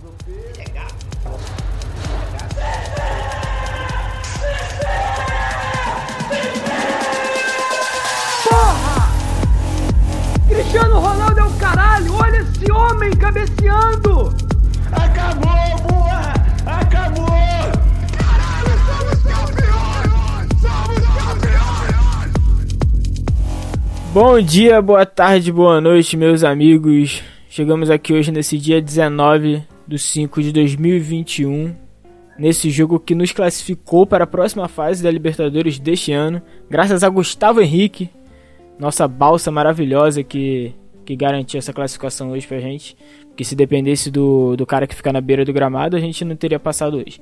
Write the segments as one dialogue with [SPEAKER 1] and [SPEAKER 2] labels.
[SPEAKER 1] Porra! Cristiano Ronaldo é o caralho! Olha esse homem cabeceando!
[SPEAKER 2] Acabou, porra! Acabou!
[SPEAKER 3] Caralho, somos campeões! Somos campeões!
[SPEAKER 4] Bom dia, boa tarde, boa noite, meus amigos. Chegamos aqui hoje nesse dia 19 de 5 de 2021, nesse jogo que nos classificou para a próxima fase da Libertadores deste ano, graças a Gustavo Henrique, nossa balsa maravilhosa que, que garantiu essa classificação hoje pra gente. Porque se dependesse do, do cara que fica na beira do gramado, a gente não teria passado hoje.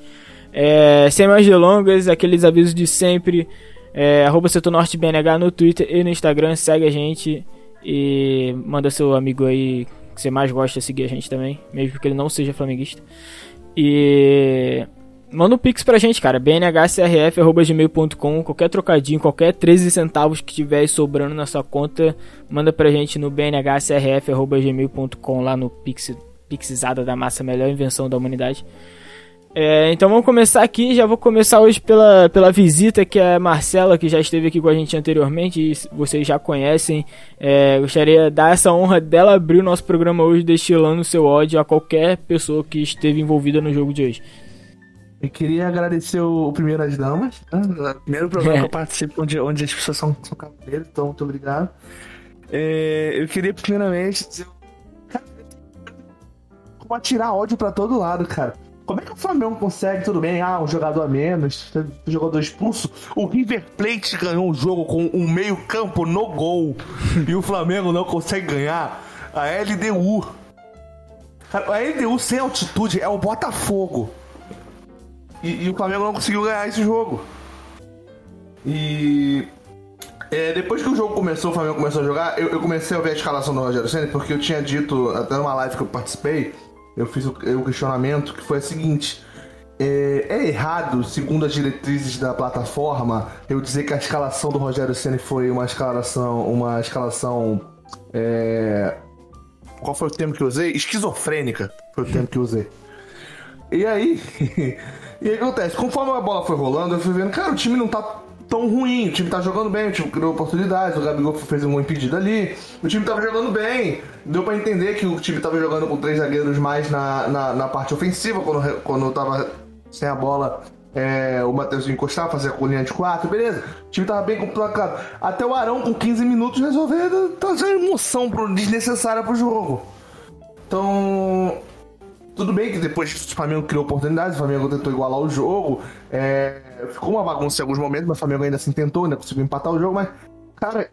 [SPEAKER 4] É, sem mais delongas, aqueles avisos de sempre. É, arroba Setor no Twitter e no Instagram, segue a gente e manda seu amigo aí que você mais gosta de seguir a gente também, mesmo que ele não seja flamenguista. E manda um pix pra gente, cara, bnhcrf.gmail.com, qualquer trocadinho, qualquer 13 centavos que tiver sobrando na sua conta, manda pra gente no bnhcrf.gmail.com lá no pix, pixizada da massa, melhor invenção da humanidade. É, então vamos começar aqui. Já vou começar hoje pela, pela visita que é a Marcela, que já esteve aqui com a gente anteriormente e vocês já conhecem. É, gostaria de dar essa honra dela abrir o nosso programa hoje, destilando seu ódio a qualquer pessoa que esteve envolvida no jogo de hoje.
[SPEAKER 2] Eu queria agradecer o, o Primeiro as Damas. Né? O primeiro programa
[SPEAKER 4] É.
[SPEAKER 2] que eu participo onde, onde as pessoas são, são cavaleiros, então muito obrigado. É, eu queria primeiramente dizer. Cara, como atirar ódio pra todo lado, cara. Como é que o Flamengo consegue, tudo bem, ah, um jogador a menos, um jogador expulso? O River Plate ganhou o jogo com um meio-campo no gol e o Flamengo não consegue ganhar. A LDU. A LDU sem altitude é o Botafogo. E, e o Flamengo não conseguiu ganhar esse jogo. E. é, depois que o jogo começou, o Flamengo começou a jogar, eu, eu comecei a ver a escalação do Rogério Senna, porque eu tinha dito, até numa live que eu participei, eu fiz o, o questionamento que foi o seguinte. É, é errado, segundo as diretrizes da plataforma, eu dizer que a escalação do Rogério Senna foi uma escalação. Uma escalação. é, Qual foi o termo que eu usei? Esquizofrênica foi o termo que eu usei. E aí, e aí acontece? Conforme a bola foi rolando, eu fui vendo, cara, o time não tá tão ruim, o time tá jogando bem, o time criou oportunidades, o Gabigol fez um impedido ali, o time tava jogando bem. Deu pra entender que o time tava jogando com três zagueiros mais na, na, na parte ofensiva, quando, quando tava sem a bola. é, o Matheus encostava, fazia com linha de quatro, beleza. O time tava bem complacado. Até o Arão, com 15 minutos, resolveu trazer emoção pro, desnecessária pro jogo. Então, tudo bem que depois o Flamengo criou oportunidades, o Flamengo tentou igualar o jogo. é, ficou uma bagunça em alguns momentos, mas o Flamengo ainda assim tentou, ainda conseguiu empatar o jogo, mas, cara.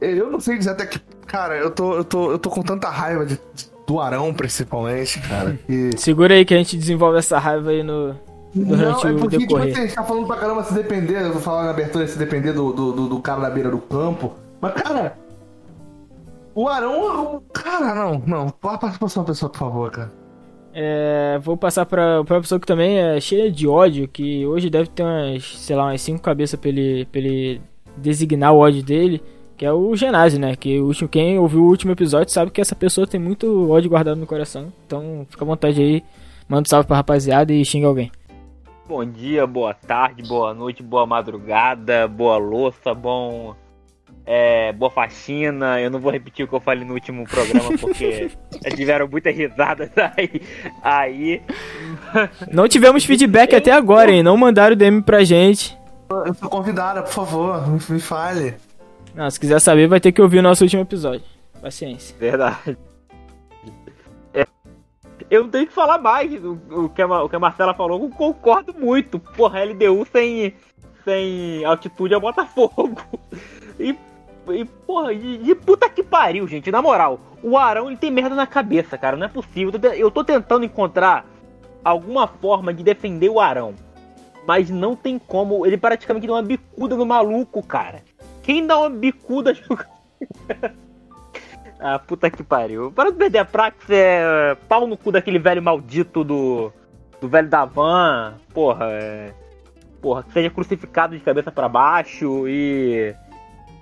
[SPEAKER 2] Eu não sei dizer até que. Cara, eu tô, eu tô, eu tô com tanta raiva de, do Arão, principalmente, cara. Que...
[SPEAKER 4] Segura aí que a gente desenvolve essa raiva aí no, durante
[SPEAKER 2] não, é
[SPEAKER 4] o
[SPEAKER 2] porque, tipo
[SPEAKER 4] decorrer.
[SPEAKER 2] assim, a gente tá falando pra caramba se depender, eu vou falar na abertura se depender do, do, do, do cara na beira do campo. Mas, cara. O Arão. Cara, não, não. Passa pra próxima pessoa, por favor, cara.
[SPEAKER 4] É, vou passar pra, pra pessoa que também é cheia de ódio, que hoje deve ter umas, sei lá, umas cinco cabeças pra ele, pra ele designar o ódio dele, que é o Genásio, né? Que o último, quem ouviu o último episódio sabe que essa pessoa tem muito ódio guardado no coração. Então fica à vontade aí, manda um salve pra rapaziada e xinga alguém.
[SPEAKER 5] Bom dia, boa tarde, boa noite, boa madrugada, boa louça, bom. É, boa faxina. Eu não vou repetir o que eu falei no último programa porque já tiveram muitas risadas aí. Aí.
[SPEAKER 4] Não tivemos feedback até agora, hein? Não mandaram DM pra gente.
[SPEAKER 2] Eu fui convidada, por favor, me, me fale.
[SPEAKER 4] Não, se quiser saber, vai ter que ouvir o nosso último episódio. Paciência.
[SPEAKER 5] Verdade. É, eu não tenho que falar mais. O, o que, a, o que a Marcela falou, eu concordo muito. Porra, LDU sem, sem altitude é o Botafogo. E, e porra, e, e puta que pariu, gente. Na moral, o Arão ele tem merda na cabeça, cara. Não é possível. Eu tô tentando encontrar alguma forma de defender o Arão. Mas não tem como. Ele praticamente dá uma bicuda no maluco, cara. Quem dá uma bicuda Ah, puta que pariu. Para de perder a praxe, é pau no cu daquele velho maldito do. do velho da van. Porra, é. Porra, que seja crucificado de cabeça pra baixo e.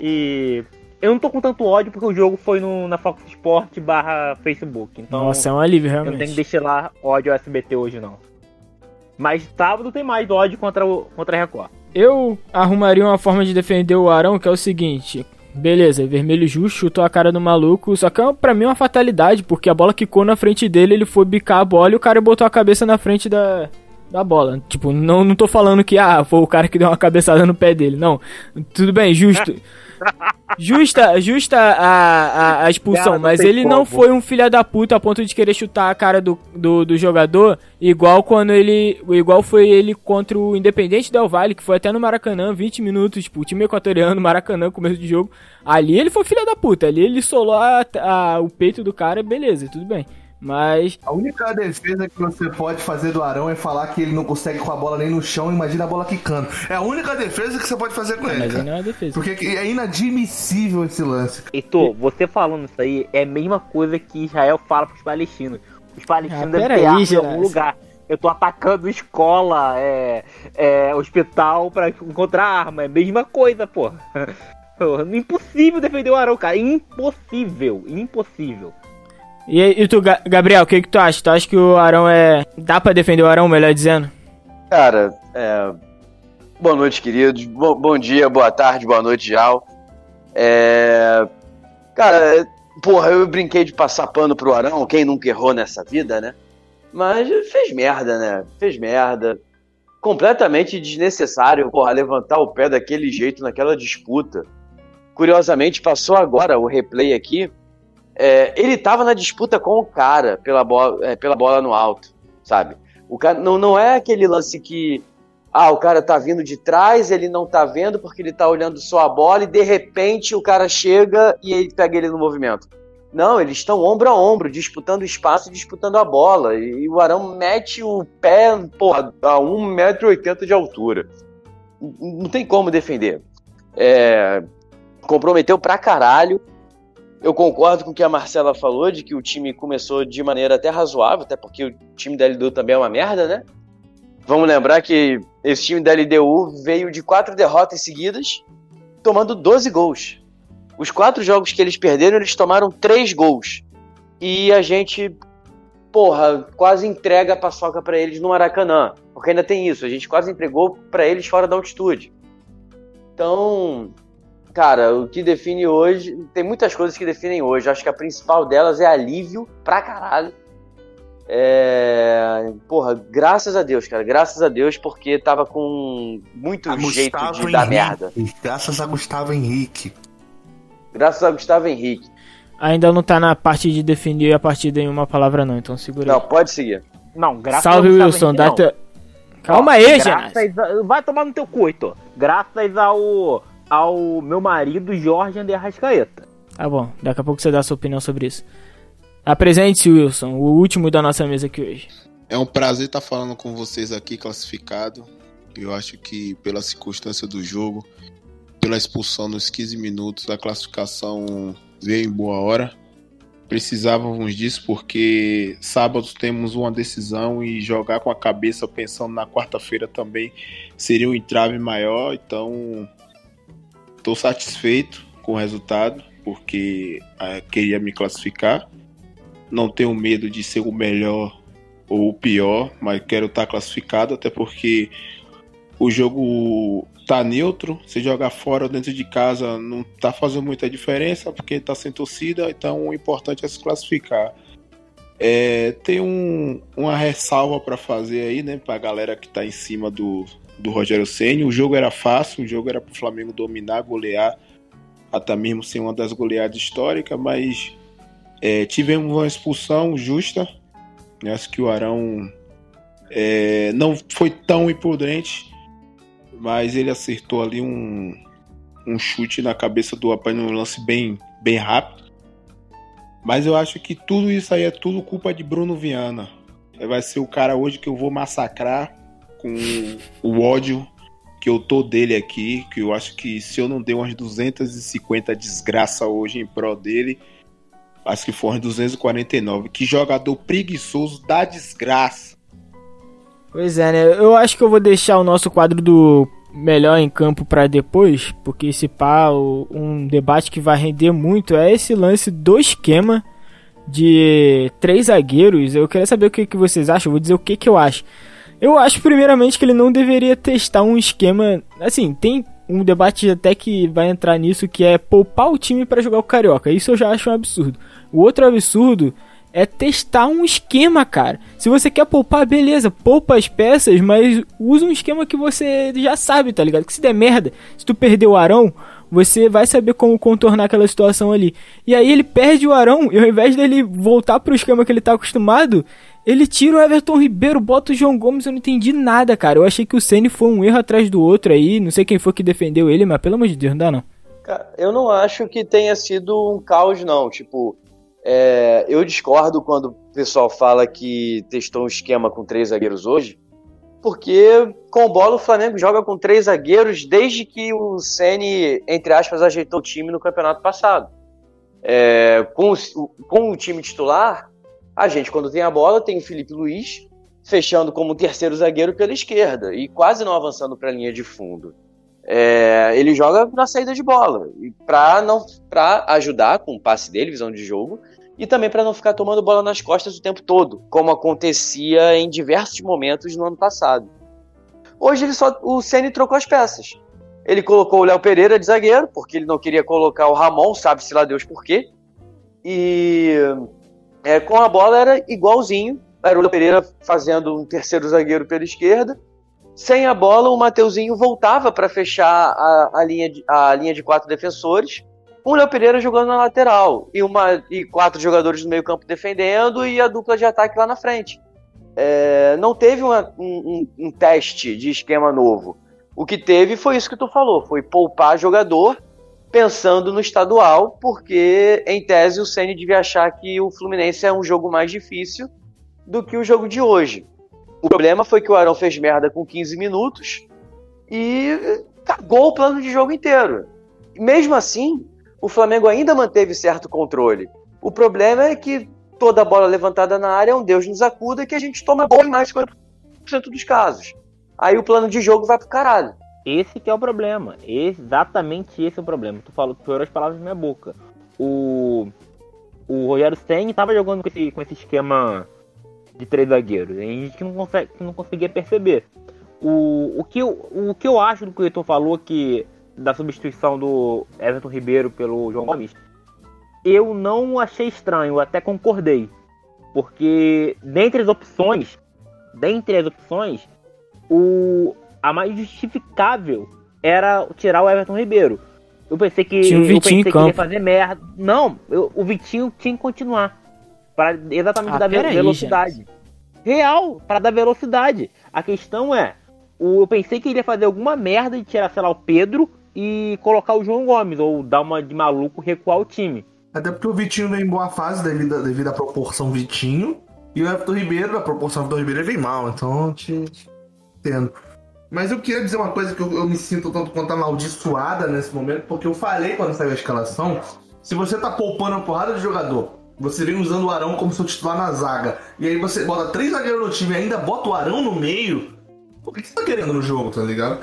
[SPEAKER 5] E. eu não tô com tanto ódio porque o jogo foi no, na Fox Sport barra Facebook. Então
[SPEAKER 4] Nossa, é um alívio,
[SPEAKER 5] eu não tenho que
[SPEAKER 4] realmente.
[SPEAKER 5] deixar lá ódio ao SBT hoje não. Mas sábado tem mais ódio contra, o, contra a Record.
[SPEAKER 4] Eu arrumaria uma forma de defender o Arão, que é o seguinte. Beleza, vermelho justo, chutou a cara do maluco. Só que é, pra mim é uma fatalidade, porque a bola quicou na frente dele, ele foi bicar a bola e o cara botou a cabeça na frente da, da bola. Tipo, não, não tô falando que, ah, foi o cara que deu uma cabeçada no pé dele. Não. Tudo bem, justo. Justa, justa a, a, a expulsão,
[SPEAKER 5] Cara, não
[SPEAKER 4] mas ele não
[SPEAKER 5] como.
[SPEAKER 4] foi um filho da puta a ponto de querer chutar a cara do, do, do jogador, igual quando ele. Igual foi ele contra o Independente Del Vale, que foi até no Maracanã, 20 minutos, tipo, o time equatoriano, Maracanã, começo de jogo. Ali ele foi filho da puta, ali ele solou a- a- o peito do cara, beleza, tudo bem. Mas.
[SPEAKER 2] A única defesa que você pode fazer do Arão é falar que ele não consegue com a bola nem no chão, imagina a bola quicando. É a única defesa que você pode fazer com ele.
[SPEAKER 4] Mas
[SPEAKER 2] cara.
[SPEAKER 4] não é defesa.
[SPEAKER 2] Porque é inadmissível esse lance.
[SPEAKER 5] Heitor, você falando isso aí é a mesma coisa que Israel fala pros palestinos. Os palestinos
[SPEAKER 4] Ah,
[SPEAKER 5] devem ter arma em algum lugar. Eu tô atacando escola, é, é, hospital pra encontrar arma. É a mesma coisa, pô. Porra, Impossível defender o Arão, cara. Impossível. Impossível.
[SPEAKER 4] E, e tu, Ga- Gabriel, o que, que tu acha? Tu acha que o Arão é. Dá pra defender o Arão, melhor dizendo?
[SPEAKER 6] Cara, é... boa noite, queridos. Bo- bom dia, boa tarde, boa noite, geral. É... Cara, porra, eu brinquei de passar pano pro Arão, quem nunca errou nessa vida, né? Mas fez merda, né? Fez merda. Completamente desnecessário, porra, levantar o pé daquele jeito naquela disputa. Curiosamente, passou agora o replay aqui. É, ele tava na disputa com o cara pela bola, é, pela bola no alto, sabe? O cara não, não é aquele lance que ah, o cara tá vindo de trás, ele não tá vendo porque ele tá olhando só a bola e de repente o cara chega e ele pega ele no movimento. Não, eles estão ombro a ombro, disputando espaço e disputando a bola. E, o Arão mete o pé, porra, a 1,80m de altura. Não tem como defender. É, comprometeu pra caralho. Eu concordo com o que a Marcela falou, de que o time começou de maneira até razoável, até porque o time da LDU também é uma merda, né? Vamos lembrar que esse time da LDU veio de quatro derrotas seguidas, tomando 12 gols. Os quatro jogos que eles perderam, eles tomaram três gols. E a gente, porra, quase entrega a paçoca pra eles no Maracanã. Porque ainda tem isso, a gente quase entregou pra eles fora da altitude. Então, cara, o que define hoje. Tem muitas coisas que definem hoje. Acho que a principal delas é alívio pra caralho. É. Porra, graças a Deus, cara. Graças a Deus, porque tava com muito
[SPEAKER 2] A
[SPEAKER 6] jeito
[SPEAKER 2] Gustavo
[SPEAKER 6] de dar
[SPEAKER 2] Henrique.
[SPEAKER 6] merda.
[SPEAKER 2] Graças a Gustavo Henrique.
[SPEAKER 6] Graças a Gustavo Henrique.
[SPEAKER 4] Ainda não tá na parte de definir a partida em uma palavra, não, então segura
[SPEAKER 6] Não,
[SPEAKER 4] aí.
[SPEAKER 6] pode seguir.
[SPEAKER 5] Não, graças
[SPEAKER 4] Salve,
[SPEAKER 5] Gustavo
[SPEAKER 4] Wilson.
[SPEAKER 5] Henrique, não.
[SPEAKER 4] teu... Calma
[SPEAKER 5] Ó,
[SPEAKER 4] aí, Genas.
[SPEAKER 5] a- Vai tomar no teu cu, Heitor. Graças ao, ao meu marido Jorge André Arrascaeta.
[SPEAKER 4] Tá bom, daqui a pouco você dá a sua opinião sobre isso. Apresente-se, Wilson, o último da nossa mesa aqui hoje.
[SPEAKER 7] É um prazer estar falando com vocês aqui, classificado. Eu acho que pela circunstância do jogo, pela expulsão nos 15 minutos, a classificação veio em boa hora. Precisávamos disso porque sábado temos uma decisão e jogar com a cabeça pensando na quarta-feira também seria um entrave maior. Então, estou satisfeito com o resultado porque ah, queria me classificar. Não tenho medo de ser o melhor ou o pior, mas quero estar classificado, até porque o jogo tá neutro, se jogar fora ou dentro de casa não tá fazendo muita diferença, porque tá sem torcida, então o importante é se classificar. É, tem um, uma ressalva para fazer aí, né, pra galera que tá em cima do, do Rogério Ceni. O jogo era fácil, o jogo era pro Flamengo dominar, golear, até mesmo sem uma das goleadas históricas, mas é, tivemos uma expulsão justa. Eu Acho que o Arão é, não foi tão imprudente, mas ele acertou ali um, um chute na cabeça do Apan num lance bem, bem rápido. Mas eu acho que tudo isso aí é tudo culpa de Bruno Viana. Vai ser o cara hoje que eu vou massacrar com o ódio que eu tô dele aqui, que eu acho que se eu não dei umas 250 desgraça hoje em prol dele, acho que foram 249. Que jogador preguiçoso da desgraça.
[SPEAKER 4] Pois é, né? Eu acho que eu vou deixar o nosso quadro do melhor em campo pra depois, porque esse pá, um debate que vai render muito é esse lance do esquema de três zagueiros. Eu queria saber o que, que vocês acham, eu vou dizer o que, que eu acho. Eu acho, primeiramente, que ele não deveria testar um esquema. Assim, tem um debate até que vai entrar nisso que é poupar o time pra jogar o Carioca. Isso eu já acho um absurdo. O outro absurdo é testar um esquema, cara. Se você quer poupar, beleza, poupa as peças, mas usa um esquema que você já sabe, tá ligado? Que se der merda, se tu perder o Arão, você vai saber como contornar aquela situação ali. E aí ele perde o Arão, e ao invés dele voltar pro esquema que ele tá acostumado, ele tira o Everton Ribeiro, bota o João Gomes, eu não entendi nada, cara. Eu achei que o Ceni foi um erro atrás do outro aí, não sei quem foi que defendeu ele, mas pelo amor de Deus, não dá não.
[SPEAKER 6] Cara, eu não acho que tenha sido um caos, não. Tipo, é, eu discordo quando o pessoal fala que testou um esquema com três zagueiros hoje, porque com bola o Flamengo joga com três zagueiros desde que o Ceni, entre aspas, ajeitou o time no campeonato passado. É, com, com o time titular, a gente, quando tem a bola, tem o Felipe Luiz fechando como terceiro zagueiro pela esquerda e quase não avançando para a linha de fundo. É, ele joga na saída de bola para não para ajudar com o passe dele, visão de jogo e também para não ficar tomando bola nas costas o tempo todo, como acontecia em diversos momentos no ano passado. Hoje ele só o Ceni trocou as peças. Ele colocou o Léo Pereira de zagueiro porque ele não queria colocar o Ramon, sabe-se lá Deus por quê. E é, com a bola era igualzinho. Era o Pereira fazendo um terceiro zagueiro pela esquerda. Sem a bola, o Mateuzinho voltava para fechar a, a, linha de, a linha de quatro defensores. Com o Léo Pereira jogando na lateral. E, uma, e quatro jogadores no meio-campo defendendo e a dupla de ataque lá na frente. É, não teve uma, um, um, um teste de esquema novo. O que teve foi isso que tu falou: foi poupar jogador pensando no estadual, porque em tese o Ceni devia achar que o Fluminense é um jogo mais difícil do que o jogo de hoje. O problema foi que o Arão fez merda com 15 minutos e cagou o plano de jogo inteiro. Mesmo assim, o Flamengo ainda manteve certo controle. O problema é que toda bola levantada na área é um Deus nos acuda que a gente toma gol em mais de 40% dos casos. Aí o plano de jogo vai pro caralho.
[SPEAKER 5] Esse que é o problema. Exatamente esse é o problema. Tu falou, tu as palavras na minha boca. O, o Rogério Senni tava jogando com esse, com esse esquema de três zagueiros. A gente que não, consegue, que não conseguia perceber. O, o, que eu, o que eu acho do que o Heitor falou que da substituição do Everton Ribeiro pelo João Gomes, eu não achei estranho, até concordei. Porque dentre as opções, dentre as opções, o, a mais justificável era tirar o Everton Ribeiro. Eu pensei que,
[SPEAKER 4] Tinha o
[SPEAKER 5] eu
[SPEAKER 4] Vitinho
[SPEAKER 5] pensei
[SPEAKER 4] em
[SPEAKER 5] que ele
[SPEAKER 4] campo.
[SPEAKER 5] ia fazer merda. Não, eu- o Vitinho tinha que continuar. Para exatamente
[SPEAKER 4] Ah,
[SPEAKER 5] dar velocidade. Real, para dar velocidade. A questão é, o, eu pensei que ele ia fazer alguma merda de tirar, sei lá, o Pedro e colocar o João Gomes, ou dar uma de maluco recuar o time.
[SPEAKER 2] Até porque o Vitinho vem em boa fase devido, devido à proporção Vitinho. E o Everton Ribeiro, a proporção Everton Ribeiro, vem mal. Então eu te entendo. Mas eu queria dizer uma coisa que eu, eu me sinto tanto quanto amaldiçoada nesse momento, porque eu falei quando saiu a escalação. Se você tá poupando uma porrada de jogador, você vem usando o Arão como seu titular na zaga, e aí você bota três zagueiros no time e ainda bota o Arão no meio, o que você tá querendo no jogo, tá ligado?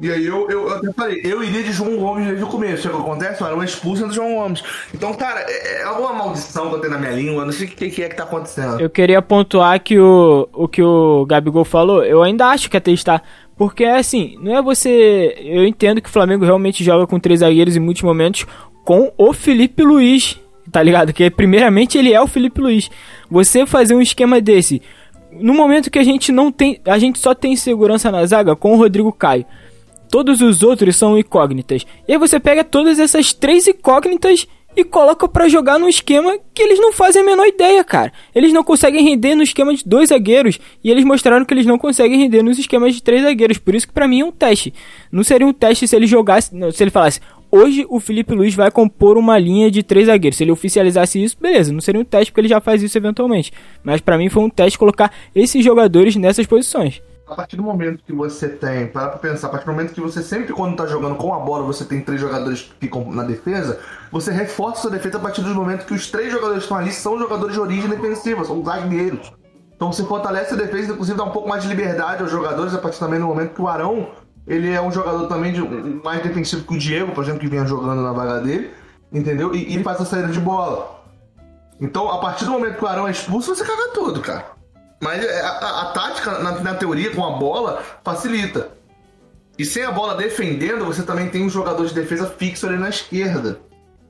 [SPEAKER 2] E aí eu, eu, eu até falei, eu iria de João Gomes desde o começo. O que acontece? O Arão é expulso do João Gomes. Então, cara, é, é alguma maldição que eu tenho na minha língua, não sei o que, que é que tá acontecendo.
[SPEAKER 4] Eu queria pontuar que o, o que o Gabigol falou, eu ainda acho que é testar. Porque assim, não é você. Eu entendo que o Flamengo realmente joga com três zagueiros em muitos momentos com o Felipe Luiz. Tá ligado? Que primeiramente ele é o Felipe Luiz. Você fazer um esquema desse. No momento que a gente não tem. A gente só tem segurança na zaga com o Rodrigo Caio. Todos os outros são incógnitas. E aí você pega todas essas três incógnitas e coloca pra jogar num esquema que eles não fazem a menor ideia, cara. Eles não conseguem render no esquema de dois zagueiros e eles mostraram que eles não conseguem render nos esquemas de três zagueiros. Por isso que pra mim é um teste. Não seria um teste se ele jogasse, se ele falasse: "Hoje o Felipe Luiz vai compor uma linha de três zagueiros". Se ele oficializasse isso, beleza, não seria um teste porque ele já faz isso eventualmente. Mas pra mim foi um teste colocar esses jogadores nessas posições.
[SPEAKER 2] A partir do momento que você tem, para pra pensar, a partir do momento que você sempre, quando tá jogando com a bola, você tem três jogadores que ficam na defesa, você reforça sua defesa a partir do momento que os três jogadores que estão ali são jogadores de origem defensiva, são zagueiros. Então você fortalece a defesa, inclusive dá um pouco mais de liberdade aos jogadores a partir também do momento que o Arão Ele é um jogador também de, mais defensivo que o Diego, por exemplo, que vinha jogando na vaga dele, entendeu? E, e faz a saída de bola. Então, a partir do momento que o Arão é expulso, você caga tudo, cara. Mas é, a, a- a tática, na, na teoria, com a bola, facilita. E sem a bola defendendo, você também tem um jogador de defesa fixo ali na esquerda.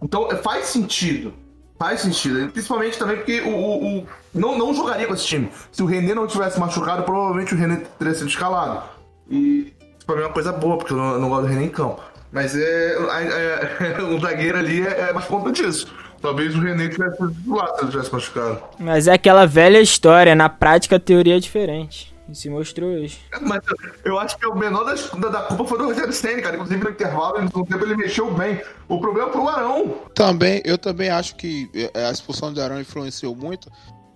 [SPEAKER 2] Então, é, faz sentido. Faz sentido. Principalmente também porque o, o- o- não, não jogaria com esse time. Se o René não tivesse machucado, provavelmente o René teria sido escalado. E isso pra mim é uma coisa boa, porque eu não, eu não gosto do René em campo. Mas é, é- é- o zagueiro ali é, é mais conta disso. Talvez o René tivesse titular se ele tivesse machucado.
[SPEAKER 4] Mas é aquela velha história, na prática a teoria é diferente. E se mostrou hoje.
[SPEAKER 2] Mas eu acho que o menor das- da, da culpa foi do Rogério Senna, cara. Inclusive no intervalo, no tempo, ele mexeu bem. O problema foi o Arão.
[SPEAKER 7] Também, eu também acho que é, a expulsão de Arão influenciou muito,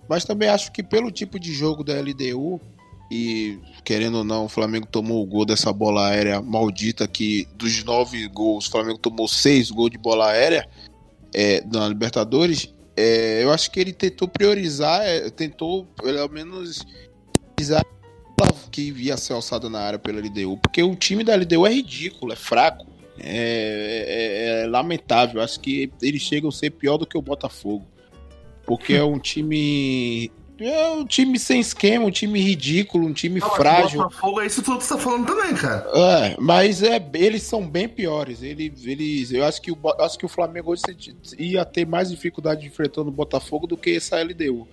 [SPEAKER 7] mas também acho que pelo tipo de jogo da LDU e querendo ou não, o Flamengo tomou o gol dessa bola aérea maldita que dos nove gols, o Flamengo tomou seis gols de bola aérea é, na Libertadores. É, eu acho que ele tentou priorizar, é, tentou pelo menos priorizar que ia ser alçada na área pela LDU, porque o time da LDU é ridículo, é fraco. É, é- é lamentável. Acho que eles chegam a ser pior do que o Botafogo. Porque é um time. É um time sem esquema, um time ridículo, um time
[SPEAKER 2] mas
[SPEAKER 7] frágil.
[SPEAKER 2] o Botafogo é isso tudo que você tá falando também, cara.
[SPEAKER 7] É, mas é, eles são bem piores. Eles, eles, eu acho que, o, acho que o Flamengo hoje ia ter mais dificuldade enfrentando o Botafogo do que essa LDU.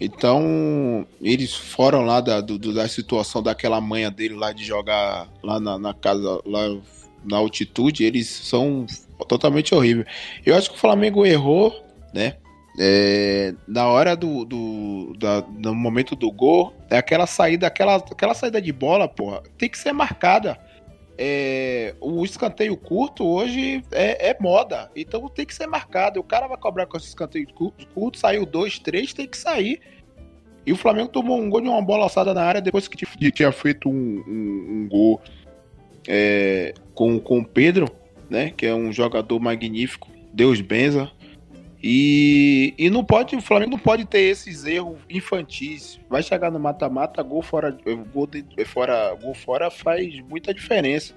[SPEAKER 7] Então, eles foram lá da, do- da situação daquela manha dele lá de jogar lá na, na casa, lá na altitude, eles são totalmente horríveis. Eu acho que o Flamengo errou, né? É, na hora do, do no momento do gol, é aquela saída, aquela, aquela saída de bola, porra, tem que ser marcada. É, o escanteio curto hoje é, é moda, então tem que ser marcado. O cara vai cobrar com esse escanteio curto, curto, saiu dois, três, tem que sair. E o Flamengo tomou um gol de uma bola alçada na área depois que tinha- tinha feito um, um- um gol é, com, com o Pedro, né? Que é um jogador magnífico. Deus benza. E, e não pode, o Flamengo não pode ter esses erros infantis. Vai chegar no mata-mata, gol fora, gol, de- fora, gol fora faz muita diferença.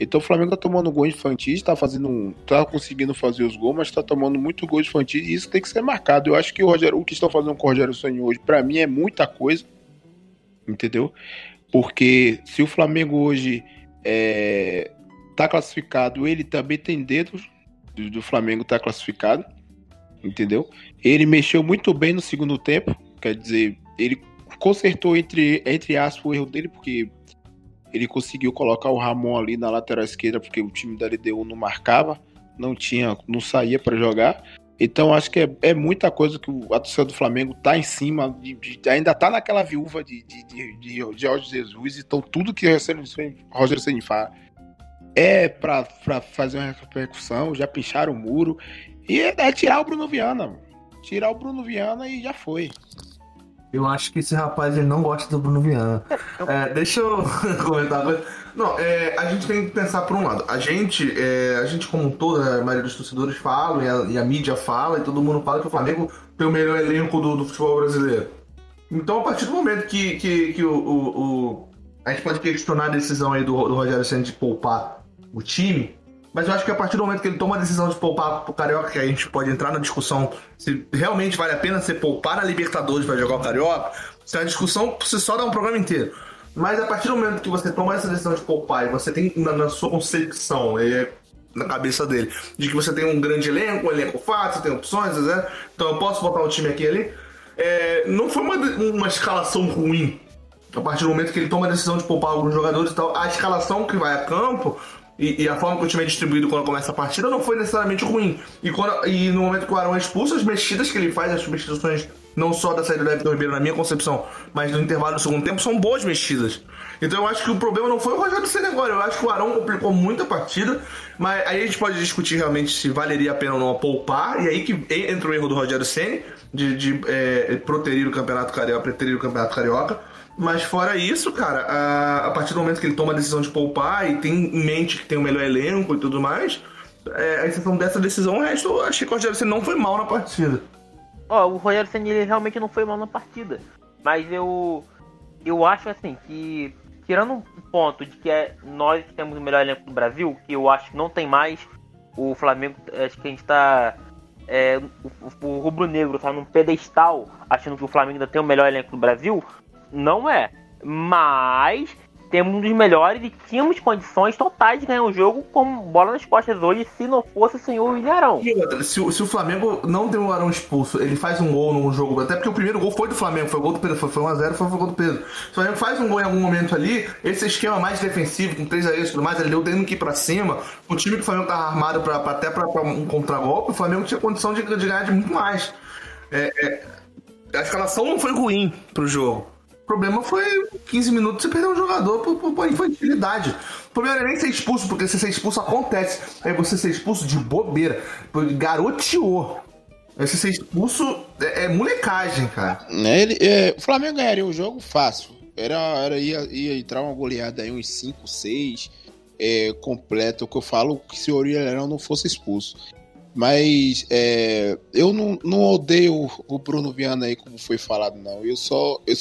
[SPEAKER 7] Então o Flamengo tá tomando gol infantis, tá fazendo tá conseguindo fazer os gols, mas tá tomando muito gol infantis e isso tem que ser marcado. Eu acho que o Rogério, o que estão fazendo com o Rogério Ceni hoje, pra mim é muita coisa, entendeu? Porque se o Flamengo hoje é, tá classificado, ele também tem dedos do, do Flamengo tá classificado, entendeu? Ele mexeu muito bem no segundo tempo, quer dizer, ele consertou entre, entre aspas o erro dele, porque ele conseguiu colocar o Ramon ali na lateral esquerda, porque o time da LDU não marcava, não tinha, não saía para jogar. Então acho que é, é muita coisa que o, torcida do Flamengo tá em cima, de, de- ainda tá naquela viúva de, de, de, de, Jorge Jesus, então tudo que Ceni faz é pra fazer uma repercussão, já picharam o muro, e é, é tirar o Bruno Viana, mano. tirar o Bruno Viana e já foi.
[SPEAKER 2] Eu acho que esse rapaz ele não gosta do Bruno Viana. É, deixa eu comentar uma coisa. Não, é, a gente tem que pensar por um lado. A gente, é, a gente como todo, a maioria dos torcedores fala, e a, e a mídia fala, e todo mundo fala que o Flamengo tem o melhor elenco do, do futebol brasileiro. Então, a partir do momento que, que, que o, o- o- a gente pode questionar a decisão aí do, do Rogério Senna de poupar o time, mas eu acho que a partir do momento que ele toma a decisão de poupar pro Carioca, que a gente pode entrar na discussão se realmente vale a pena você poupar na Libertadores para jogar o Carioca, isso é uma discussão si só dá um programa inteiro. Mas a partir do momento que você toma essa decisão de poupar e você tem na, na sua concepção, é, na cabeça dele, de que você tem um grande elenco, um elenco fácil, tem opções, né? então eu posso botar um time aqui ali, é, não foi uma, uma escalação ruim. A partir do momento que ele toma a decisão de poupar alguns jogadores e tal, a escalação que vai a campo e, e a forma que o time é distribuído quando começa a partida não foi necessariamente ruim. E, quando- e no momento que o Arão é expulso, as mexidas que ele faz, as substituições, não só da saída do Everton Ribeiro, na minha concepção, mas no intervalo do segundo tempo, são boas mexidas. Então eu acho que o problema não foi o Rogério Senna agora. Eu acho que o Arão complicou muito a partida, mas aí a gente pode discutir realmente se valeria a pena ou não poupar, e aí que entra o erro do Rogério Senna de, de é, proterir o Campeonato Carioca, preterir o Campeonato Carioca. Mas fora isso, cara, a, a partir do momento que ele toma a decisão de poupar e tem em mente que tem o melhor elenco e tudo mais, é, a exceção dessa decisão, o resto, eu achei que o Rogério Senna não foi mal na partida.
[SPEAKER 5] Ó, o Rogério Senna ele realmente não foi mal na partida. Mas eu. Eu acho assim que. tirando um ponto de que é, nós temos o melhor elenco do Brasil, que eu acho que não tem mais, o Flamengo, acho que a gente tá. é, o, o Rubro Negro tá num pedestal, achando que o Flamengo ainda tem o melhor elenco do Brasil. Não é. Mas temos um dos melhores e tínhamos condições totais de ganhar o jogo com bola nas costas hoje, se não fosse o senhor Ilharão.
[SPEAKER 2] Se, o- se o Flamengo não tem o Arão expulso, ele faz um gol num jogo, até porque o primeiro gol foi do Flamengo, foi gol do Pedro, foi, foi 1x0, foi gol do Pedro. Se o Flamengo faz um gol em algum momento ali, esse esquema mais defensivo, com três zagueiros e tudo mais, ele deu tendo que ir pra cima, o time que o Flamengo tava armado pra, pra- até pra, pra um contragolpe, o Flamengo tinha condição de, de ganhar de muito mais. É, é, a escalação não foi ruim pro jogo. O problema foi 15 minutos você perder um jogador por, por, por infantilidade. O problema não é nem ser expulso, porque se ser expulso acontece. Aí você ser expulso de bobeira. Garoteou. Aí você ser expulso é, é molecagem, cara.
[SPEAKER 7] Né, ele- é, o Flamengo ganharia o jogo fácil. Era, era ia, ia entrar uma goleada aí, uns 5, 6, é, completo. O que eu falo que se o Orelhão não fosse expulso. Mas é, eu não, não odeio o- Bruno Viana aí, como foi falado, não. Eu só, eu,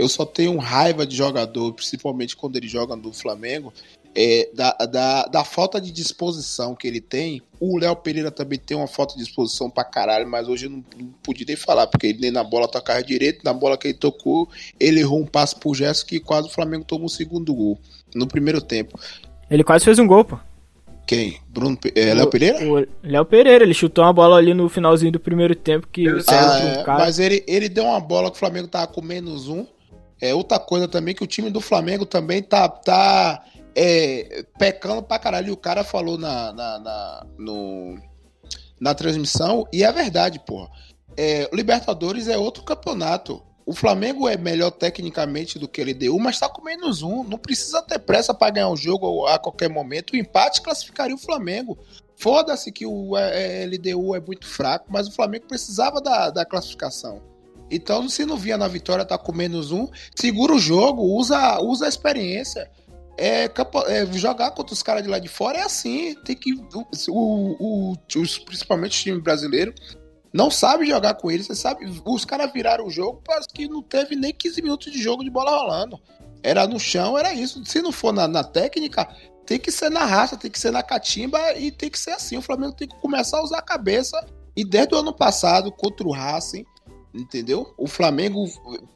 [SPEAKER 7] eu só tenho raiva de jogador, principalmente quando ele joga no Flamengo, é, da, da, da falta de disposição que ele tem. O Léo Pereira também tem uma falta de disposição pra caralho, mas hoje eu não, não podia nem falar, porque ele nem na bola tocava direito, na bola que ele tocou, ele errou um passo pro gesto que quase o Flamengo tomou o segundo gol no primeiro tempo.
[SPEAKER 4] Ele quase fez um gol, pô.
[SPEAKER 7] Quem? Bruno é, Léo Pereira?
[SPEAKER 4] O Léo Pereira, ele chutou uma bola ali no finalzinho do primeiro tempo que saiu
[SPEAKER 7] Ah, é,
[SPEAKER 4] cara.
[SPEAKER 7] mas ele, ele deu uma bola que o Flamengo tava com menos um. É outra coisa também que o time do Flamengo também tá, tá é, pecando pra caralho. E o cara falou na, na, na, no- na transmissão, e é verdade, porra. É, Libertadores é outro campeonato. O Flamengo é melhor tecnicamente do que a LDU, mas tá com menos um. Não precisa ter pressa pra ganhar o jogo a qualquer momento. O empate classificaria o Flamengo. Foda-se que o LDU é muito fraco, mas o Flamengo precisava da, da classificação. Então, se não via na vitória, tá com menos um, segura o jogo, usa, usa a experiência. É, é, jogar contra os caras de lá de fora é assim. Tem que. O, o- principalmente o time brasileiro não sabe jogar com eles. Você sabe, os caras viraram o jogo, parece que não teve nem 15 minutos de jogo de bola rolando. Era no chão, era isso. Se não for na, na técnica, tem que ser na raça, tem que ser na catimba e tem que ser assim. O Flamengo tem que começar a usar a cabeça. E desde o ano passado, contra o Racing, entendeu? O Flamengo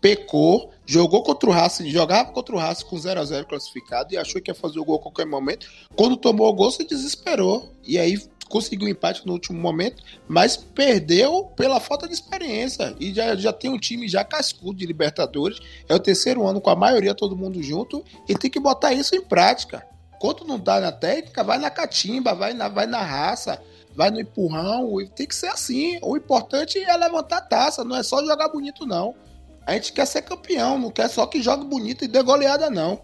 [SPEAKER 7] pecou, jogou contra o Racing, jogava contra o Racing com 0 a 0 classificado e achou que ia fazer o gol a qualquer momento. Quando tomou o gol, se desesperou. E aí conseguiu empate no último momento, mas perdeu pela falta de experiência. E já, já tem um time já cascudo de Libertadores. É o terceiro ano com a maioria todo mundo junto e tem que botar isso em prática. Quando não dá na técnica, vai na catimba, vai na, vai na raça, vai no empurrão. Tem que ser assim. O importante é levantar a taça, não é só jogar bonito, não. A gente quer ser campeão, não quer só que jogue bonito e dê goleada, não.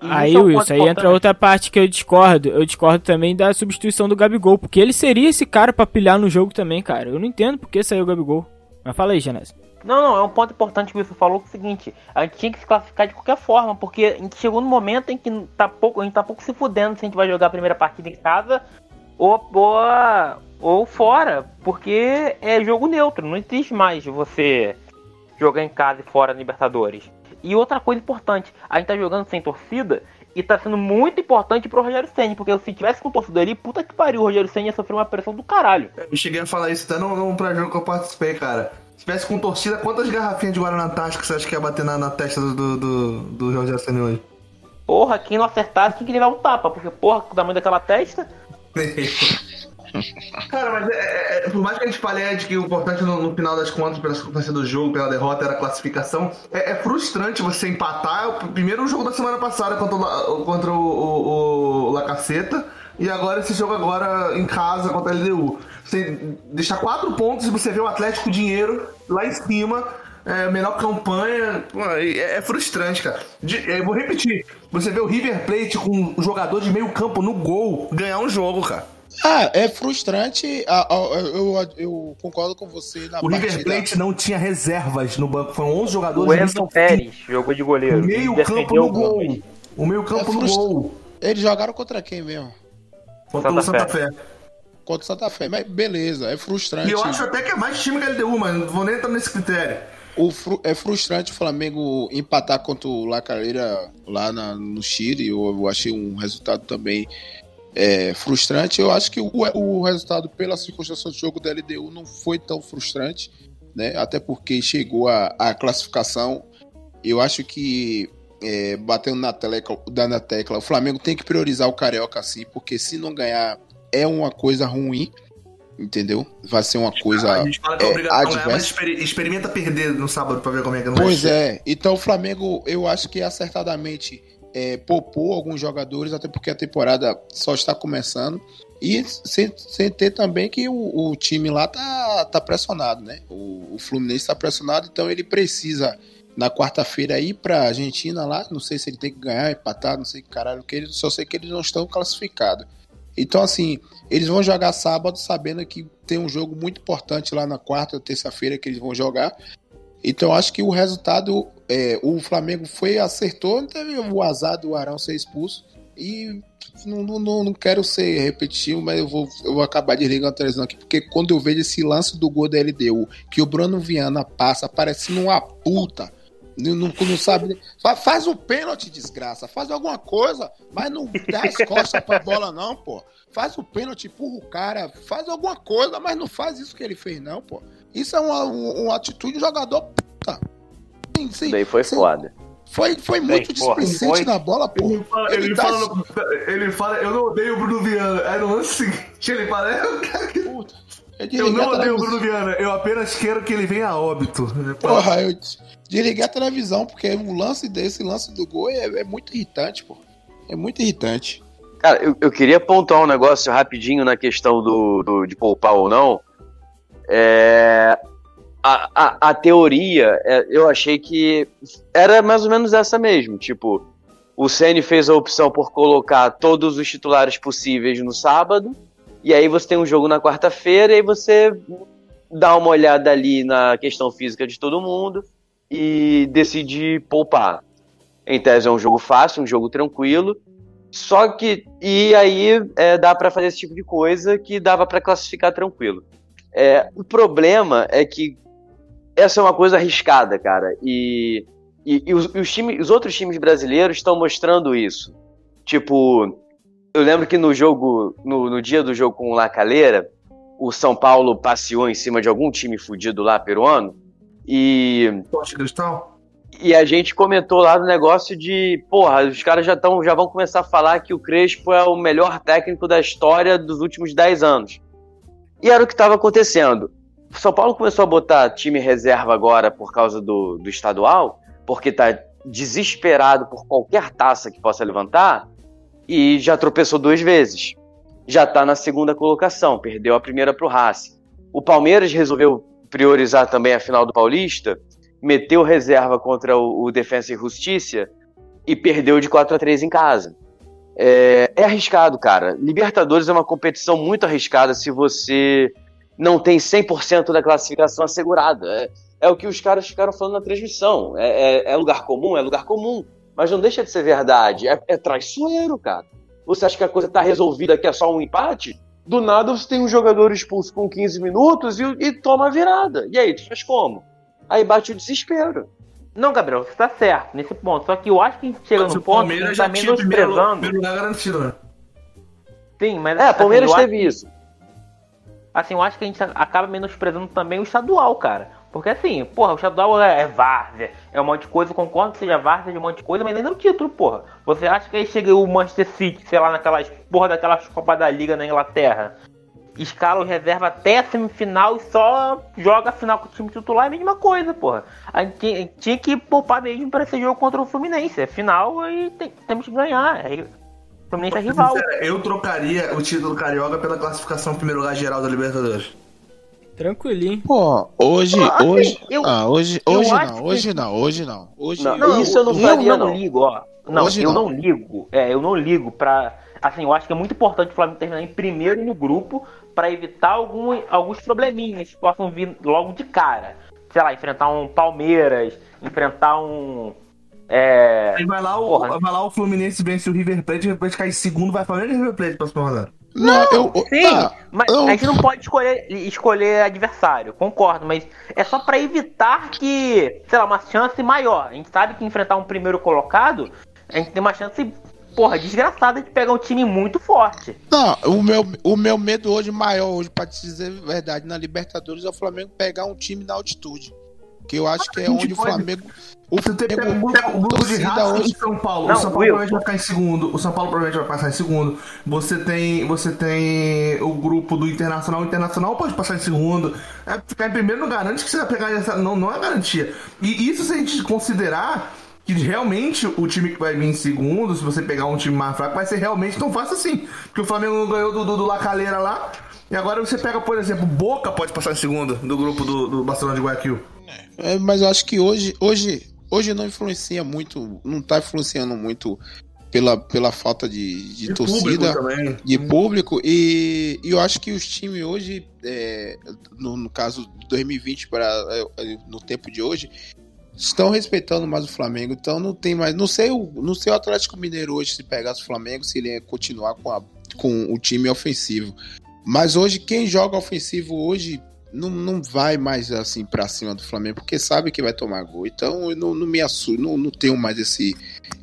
[SPEAKER 5] E
[SPEAKER 4] Aí,
[SPEAKER 5] é um
[SPEAKER 4] Wilson, aí entra outra parte que eu discordo. Eu discordo também da substituição do Gabigol, porque ele seria esse cara pra pilhar no jogo também, cara. Eu não entendo por que saiu o Gabigol. Mas fala aí, Genésio.
[SPEAKER 5] Não, não, é um ponto importante que o Wilson falou, que é o seguinte, a gente tinha que se classificar de qualquer forma, porque a gente chegou no momento em que tá pouco, a gente tá pouco se fudendo se a gente vai jogar a primeira partida em casa ou, ou, ou fora, porque é jogo neutro, não existe mais você jogar em casa e fora Libertadores. E outra coisa importante, a gente tá jogando sem torcida e tá sendo muito importante pro Rogério Senna, porque se tivesse com torcida ali, puta que pariu, o Rogério Senna ia sofrer uma pressão do caralho.
[SPEAKER 2] Eu cheguei a falar isso até no, no pré-jogo que eu participei, cara. Se tivesse com torcida, quantas garrafinhas de Guaraná Antártica você acha que ia bater na, na testa do, do, do, do Rogério Ceni hoje?
[SPEAKER 5] Porra, quem não acertasse tinha que levar um tapa, porque porra, com o tamanho daquela testa.
[SPEAKER 2] Cara, mas é, é- é- por mais que a gente fale de que o importante no, no final das contas, pela circunstância do jogo, pela derrota, era a classificação, é, é frustrante você empatar. O primeiro jogo da semana passada contra o, La- contra o, o, o Lacaceta, e agora esse jogo agora em casa contra a LDU. Você deixar quatro pontos e você vê o Atlético Dinheiro lá em cima. É, melhor campanha. Pô, É, é frustrante, cara. De- eu vou repetir. Você vê o River Plate com um jogador de meio campo no gol ganhar um jogo, cara.
[SPEAKER 7] Ah, é frustrante. ah, ah, Eu, eu, eu concordo com você na
[SPEAKER 2] O River. Plate não tinha reservas no banco. Foram 11
[SPEAKER 5] O
[SPEAKER 2] jogadores.
[SPEAKER 5] Edson Pérez jogou de goleiro.
[SPEAKER 2] O meio
[SPEAKER 5] e
[SPEAKER 2] campo no gol. O meio campo
[SPEAKER 7] É
[SPEAKER 2] no gol.
[SPEAKER 7] Eles jogaram contra quem mesmo?
[SPEAKER 2] Contra o
[SPEAKER 5] Santa
[SPEAKER 2] Santa Fé.
[SPEAKER 7] Contra o Santa Fé. Mas beleza, é frustrante.
[SPEAKER 2] E eu acho até que é mais time que a LDU, mas não vou nem entrar nesse critério.
[SPEAKER 7] O fru- é frustrante o Flamengo empatar contra o La Calera lá na- no Chile. Eu, eu achei um resultado também é, frustrante. Eu acho que o, o resultado, pela circunstância do jogo da LDU, não foi tão frustrante, né? Até porque chegou a, a classificação. Eu acho que é, batendo na tecla, na tecla, o Flamengo tem que priorizar o Carioca sim, porque se não ganhar é uma coisa ruim, entendeu? Vai ser uma coisa.
[SPEAKER 2] a gente fala que é,
[SPEAKER 7] é,
[SPEAKER 2] ganhar, mas
[SPEAKER 7] adversa.
[SPEAKER 2] experi- experimenta perder no sábado pra ver como é que não
[SPEAKER 7] Pois
[SPEAKER 2] vai ser.
[SPEAKER 7] é, então o Flamengo, eu acho que acertadamente é, poupou alguns jogadores, até porque a temporada só está começando. E sem, sem ter também que o, o time lá tá, tá pressionado, né? O, o Fluminense tá pressionado, então ele precisa na quarta-feira ir pra Argentina lá. Não sei se ele tem que ganhar, empatar, não sei que caralho que eles, só sei que eles não estão classificados. Então, assim, eles vão jogar sábado sabendo que tem um jogo muito importante lá na quarta, terça-feira que eles vão jogar. Então acho que o resultado, é, o Flamengo foi, acertou, teve o azar do Arão ser expulso. E não, não, não- não quero ser repetitivo, mas eu vou, eu vou acabar desligando a televisão aqui, porque quando eu vejo esse lance do gol da LDU, que o Bruno Viana passa parecendo uma puta, não, não, sabe. fa- Faz o pênalti, desgraça, faz alguma coisa, mas não dá as costas pra bola, não, pô. Faz o pênalti, empurra o cara, faz alguma coisa, mas não faz isso que ele fez, não, pô. Isso é uma, um- uma atitude de jogador puta. Sim, sim,
[SPEAKER 6] Daí foi
[SPEAKER 7] sim.
[SPEAKER 6] foda.
[SPEAKER 7] Foi, foi muito
[SPEAKER 5] porra,
[SPEAKER 7] displicente
[SPEAKER 5] foi.
[SPEAKER 7] na bola, pô.
[SPEAKER 2] Ele fala,
[SPEAKER 7] Ele
[SPEAKER 2] ele,
[SPEAKER 7] tá-
[SPEAKER 2] fala, ele fala, eu não odeio o Bruno Viana. Aí no lance seguinte ele fala, eu,
[SPEAKER 7] Puta. Eu,
[SPEAKER 2] eu não odeio o. Bruno Viana, eu apenas quero que ele venha a óbito.
[SPEAKER 7] Porra, eu desliguei a televisão, porque o lance desse, lance do gol é, é muito irritante, pô. É muito irritante.
[SPEAKER 6] Cara, eu, eu queria pontuar um negócio rapidinho na questão do, do- de poupar ou não. É, a, a, a teoria, é, eu achei que era mais ou menos essa mesmo. Tipo, o Ceni fez a opção por colocar todos os titulares possíveis no sábado, e aí você tem um jogo na quarta-feira, e você dá uma olhada ali na questão física de todo mundo e decide poupar. Em tese é um jogo fácil, um jogo tranquilo. Só que. E aí é, dá pra fazer esse tipo de coisa que dava pra classificar tranquilo. É, o problema é que essa é uma coisa arriscada, cara. E, e, e os, e os, times, os outros times brasileiros estão mostrando isso. Tipo, eu lembro que no jogo, no, no dia do jogo com o La Calera, o São Paulo passeou em cima de algum time fudido lá peruano. E
[SPEAKER 2] Poste cristal?
[SPEAKER 6] e a gente comentou lá do negócio de, porra, os caras já, tão, já vão começar a falar que o Crespo é o melhor técnico da história dos últimos 10 anos. E era o que estava acontecendo. O São Paulo começou a botar time reserva agora por causa do, do estadual, porque tá desesperado por qualquer taça que possa levantar, e já tropeçou duas vezes. Já tá na segunda colocação, perdeu a primeira pro Racing. O Palmeiras resolveu priorizar também a final do Paulista, meteu reserva contra o, o Defensa e Justiça e perdeu de 4 a 3 em casa. É, é arriscado, cara. Libertadores é uma competição muito arriscada se você não tem 100% da classificação assegurada. É, é o que os caras ficaram falando na transmissão. É, é- é lugar comum? É lugar comum. Mas não deixa de ser verdade. É, é traiçoeiro, cara. Você acha que a coisa tá resolvida que é só um empate? Do nada você tem um jogador expulso com 15 minutos e, e toma a virada. E aí, tu faz como? Aí bate o desespero.
[SPEAKER 5] Não, Gabriel, você tá certo nesse ponto. Só que eu acho que a gente chega
[SPEAKER 2] Mas
[SPEAKER 5] no
[SPEAKER 2] o
[SPEAKER 5] ponto que a
[SPEAKER 2] Palmeiras já
[SPEAKER 5] tá
[SPEAKER 2] tinha o primeiro,
[SPEAKER 5] menosprezando.
[SPEAKER 2] primeiro lugar garantido, né?
[SPEAKER 5] Sim, mas
[SPEAKER 6] É,
[SPEAKER 5] assim,
[SPEAKER 6] Palmeiras
[SPEAKER 5] acho
[SPEAKER 6] teve isso.
[SPEAKER 5] Assim, eu acho que a gente acaba menosprezando também o estadual, cara. Porque assim, porra, o estadual é, é várzea, é um monte de coisa, eu concordo que seja várzea de um monte de coisa, mas ainda é título, porra. Você acha que aí chega o Manchester City, sei lá, naquelas porra daquelas Copas da Liga na Inglaterra, escala o reserva até a semifinal e só joga a final com o time titular, é a mesma coisa, porra. A gente tinha, que poupar mesmo pra esse jogo contra o Fluminense. É final e tem- temos que ganhar. É, o Fluminense é rival.
[SPEAKER 2] Eu trocaria o título carioca pela classificação primeiro lugar geral da Libertadores.
[SPEAKER 4] Tranquilinho.
[SPEAKER 7] Pô, hoje,
[SPEAKER 5] Ah,
[SPEAKER 7] hoje,
[SPEAKER 5] eu-
[SPEAKER 7] ah, hoje,
[SPEAKER 5] eu
[SPEAKER 7] hoje não,
[SPEAKER 5] que-
[SPEAKER 7] hoje não, hoje não, hoje
[SPEAKER 6] Não,
[SPEAKER 5] Não,
[SPEAKER 6] Isso eu não
[SPEAKER 5] eu
[SPEAKER 6] faria,
[SPEAKER 5] não,
[SPEAKER 6] não.
[SPEAKER 5] ligo, ó. Não,
[SPEAKER 7] Hoje
[SPEAKER 5] eu
[SPEAKER 7] não.
[SPEAKER 5] não. ligo. É, eu não ligo pra. Assim, eu acho que é muito importante o Flamengo terminar em primeiro no grupo pra evitar algum, alguns probleminhas que possam vir logo de cara. Sei lá, enfrentar um Palmeiras, enfrentar um. É.
[SPEAKER 2] Aí vai lá, o,
[SPEAKER 5] Porra.
[SPEAKER 2] vai lá o Fluminense vence o River Plate, o River Plate cai em segundo, vai Flamengo e River Plate pra próxima rodada.
[SPEAKER 7] Não, eu, eu-
[SPEAKER 5] Sim,
[SPEAKER 7] tá,
[SPEAKER 5] mas
[SPEAKER 7] eu-
[SPEAKER 5] a gente não pode escolher, escolher adversário, concordo, mas é só pra evitar que, sei lá, uma chance maior. A gente sabe que enfrentar um primeiro colocado, a gente tem uma chance, porra, desgraçada de pegar um time muito forte.
[SPEAKER 7] Não, o meu, o meu medo hoje maior, hoje, pra te dizer a verdade, na Libertadores é o Flamengo pegar um time na altitude. Que eu acho que é onde o Flamengo. O
[SPEAKER 2] Você tem
[SPEAKER 7] Flamengo,
[SPEAKER 2] um grupo, um grupo de raça
[SPEAKER 7] hoje.
[SPEAKER 2] em São Paulo.
[SPEAKER 5] Não,
[SPEAKER 2] o São Paulo
[SPEAKER 5] Will.
[SPEAKER 2] provavelmente vai ficar em segundo. O São Paulo provavelmente vai passar em segundo. Você tem, você tem o grupo do Internacional. O Internacional pode passar em segundo. É, ficar em primeiro não garante que você vai pegar essa. Não, não é garantia. E isso se a gente considerar que realmente o time que vai vir em segundo, se você pegar um time mais fraco, vai ser realmente tão fácil assim. Porque o Flamengo não ganhou do, do, do Lacaleira lá. E agora você pega, por exemplo, Boca pode passar em segundo do grupo do, do Barcelona de Guayaquil.
[SPEAKER 7] É, mas eu acho que hoje, hoje, hoje não influencia muito, não tá influenciando muito pela, pela falta de, de, torcida.
[SPEAKER 2] público
[SPEAKER 7] de público. E, e eu acho que os times hoje, é, no, no caso de 2020 para é, no tempo de hoje, estão respeitando mais o Flamengo, então não tem mais, não sei o, não sei o Atlético Mineiro hoje se pegasse o Flamengo se ele ia continuar com, a, com o time ofensivo, mas hoje quem joga ofensivo hoje não, não vai mais assim pra cima do Flamengo, porque sabe que vai tomar gol. Então eu não, não me assusto, não, não tenho mais esse,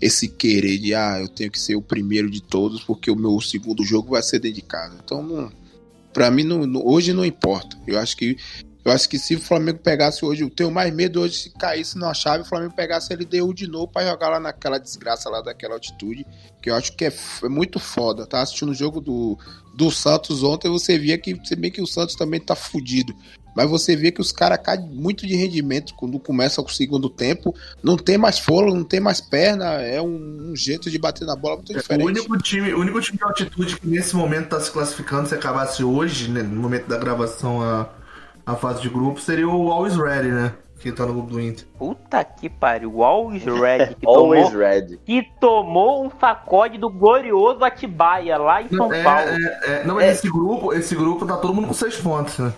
[SPEAKER 7] esse querer de ah, eu tenho que ser o primeiro de todos, porque o meu segundo jogo vai ser dentro de casa. Então, não, pra mim, não- hoje não importa. Eu acho que eu acho que se o Flamengo pegasse hoje, eu tenho mais medo hoje se caísse numa chave, o Flamengo pegasse a LDU de novo pra jogar lá naquela desgraça lá daquela altitude, que eu acho que é, é muito foda. Tá assistindo o jogo do, do Santos ontem, você via que, se bem que o Santos também tá fudido. Mas você vê que os caras caem muito de rendimento quando começa o segundo tempo. Não tem mais fôlego, não tem mais perna. É um, um jeito de bater na bola muito
[SPEAKER 2] O
[SPEAKER 7] diferente.
[SPEAKER 2] único, time, o único time de altitude que nesse momento tá se classificando, se acabasse hoje, né, no momento da gravação a, a fase de grupo, seria o Always Ready, né? Que tá no grupo do Inter.
[SPEAKER 5] Puta que pariu, Always Red, que
[SPEAKER 6] Always
[SPEAKER 5] tomou,
[SPEAKER 6] red.
[SPEAKER 5] que tomou um sacode do glorioso Atibaia lá em São
[SPEAKER 2] é,
[SPEAKER 5] Paulo.
[SPEAKER 2] é, é, não, mas
[SPEAKER 5] É.
[SPEAKER 2] esse grupo, esse grupo tá todo mundo com seis pontos, né?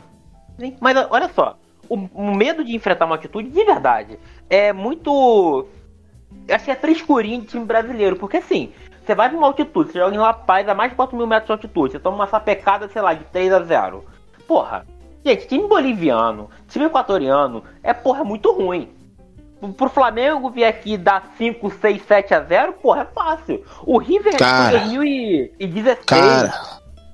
[SPEAKER 5] Sim, Mas olha só, o, o medo de enfrentar uma altitude de verdade é muito. Acho que é frescurinho de time brasileiro, porque assim, você vai pra uma altitude, você joga em La Paz a mais de 4 mil metros de altitude, você toma uma sapecada, sei lá, de 3 a 0 Porra, gente, time boliviano, time equatoriano, é porra muito ruim. Pro- Flamengo vir aqui e dar 5, 6, 7 a 0 porra, é fácil. O River
[SPEAKER 7] Cara.
[SPEAKER 5] em 2016
[SPEAKER 7] Cara,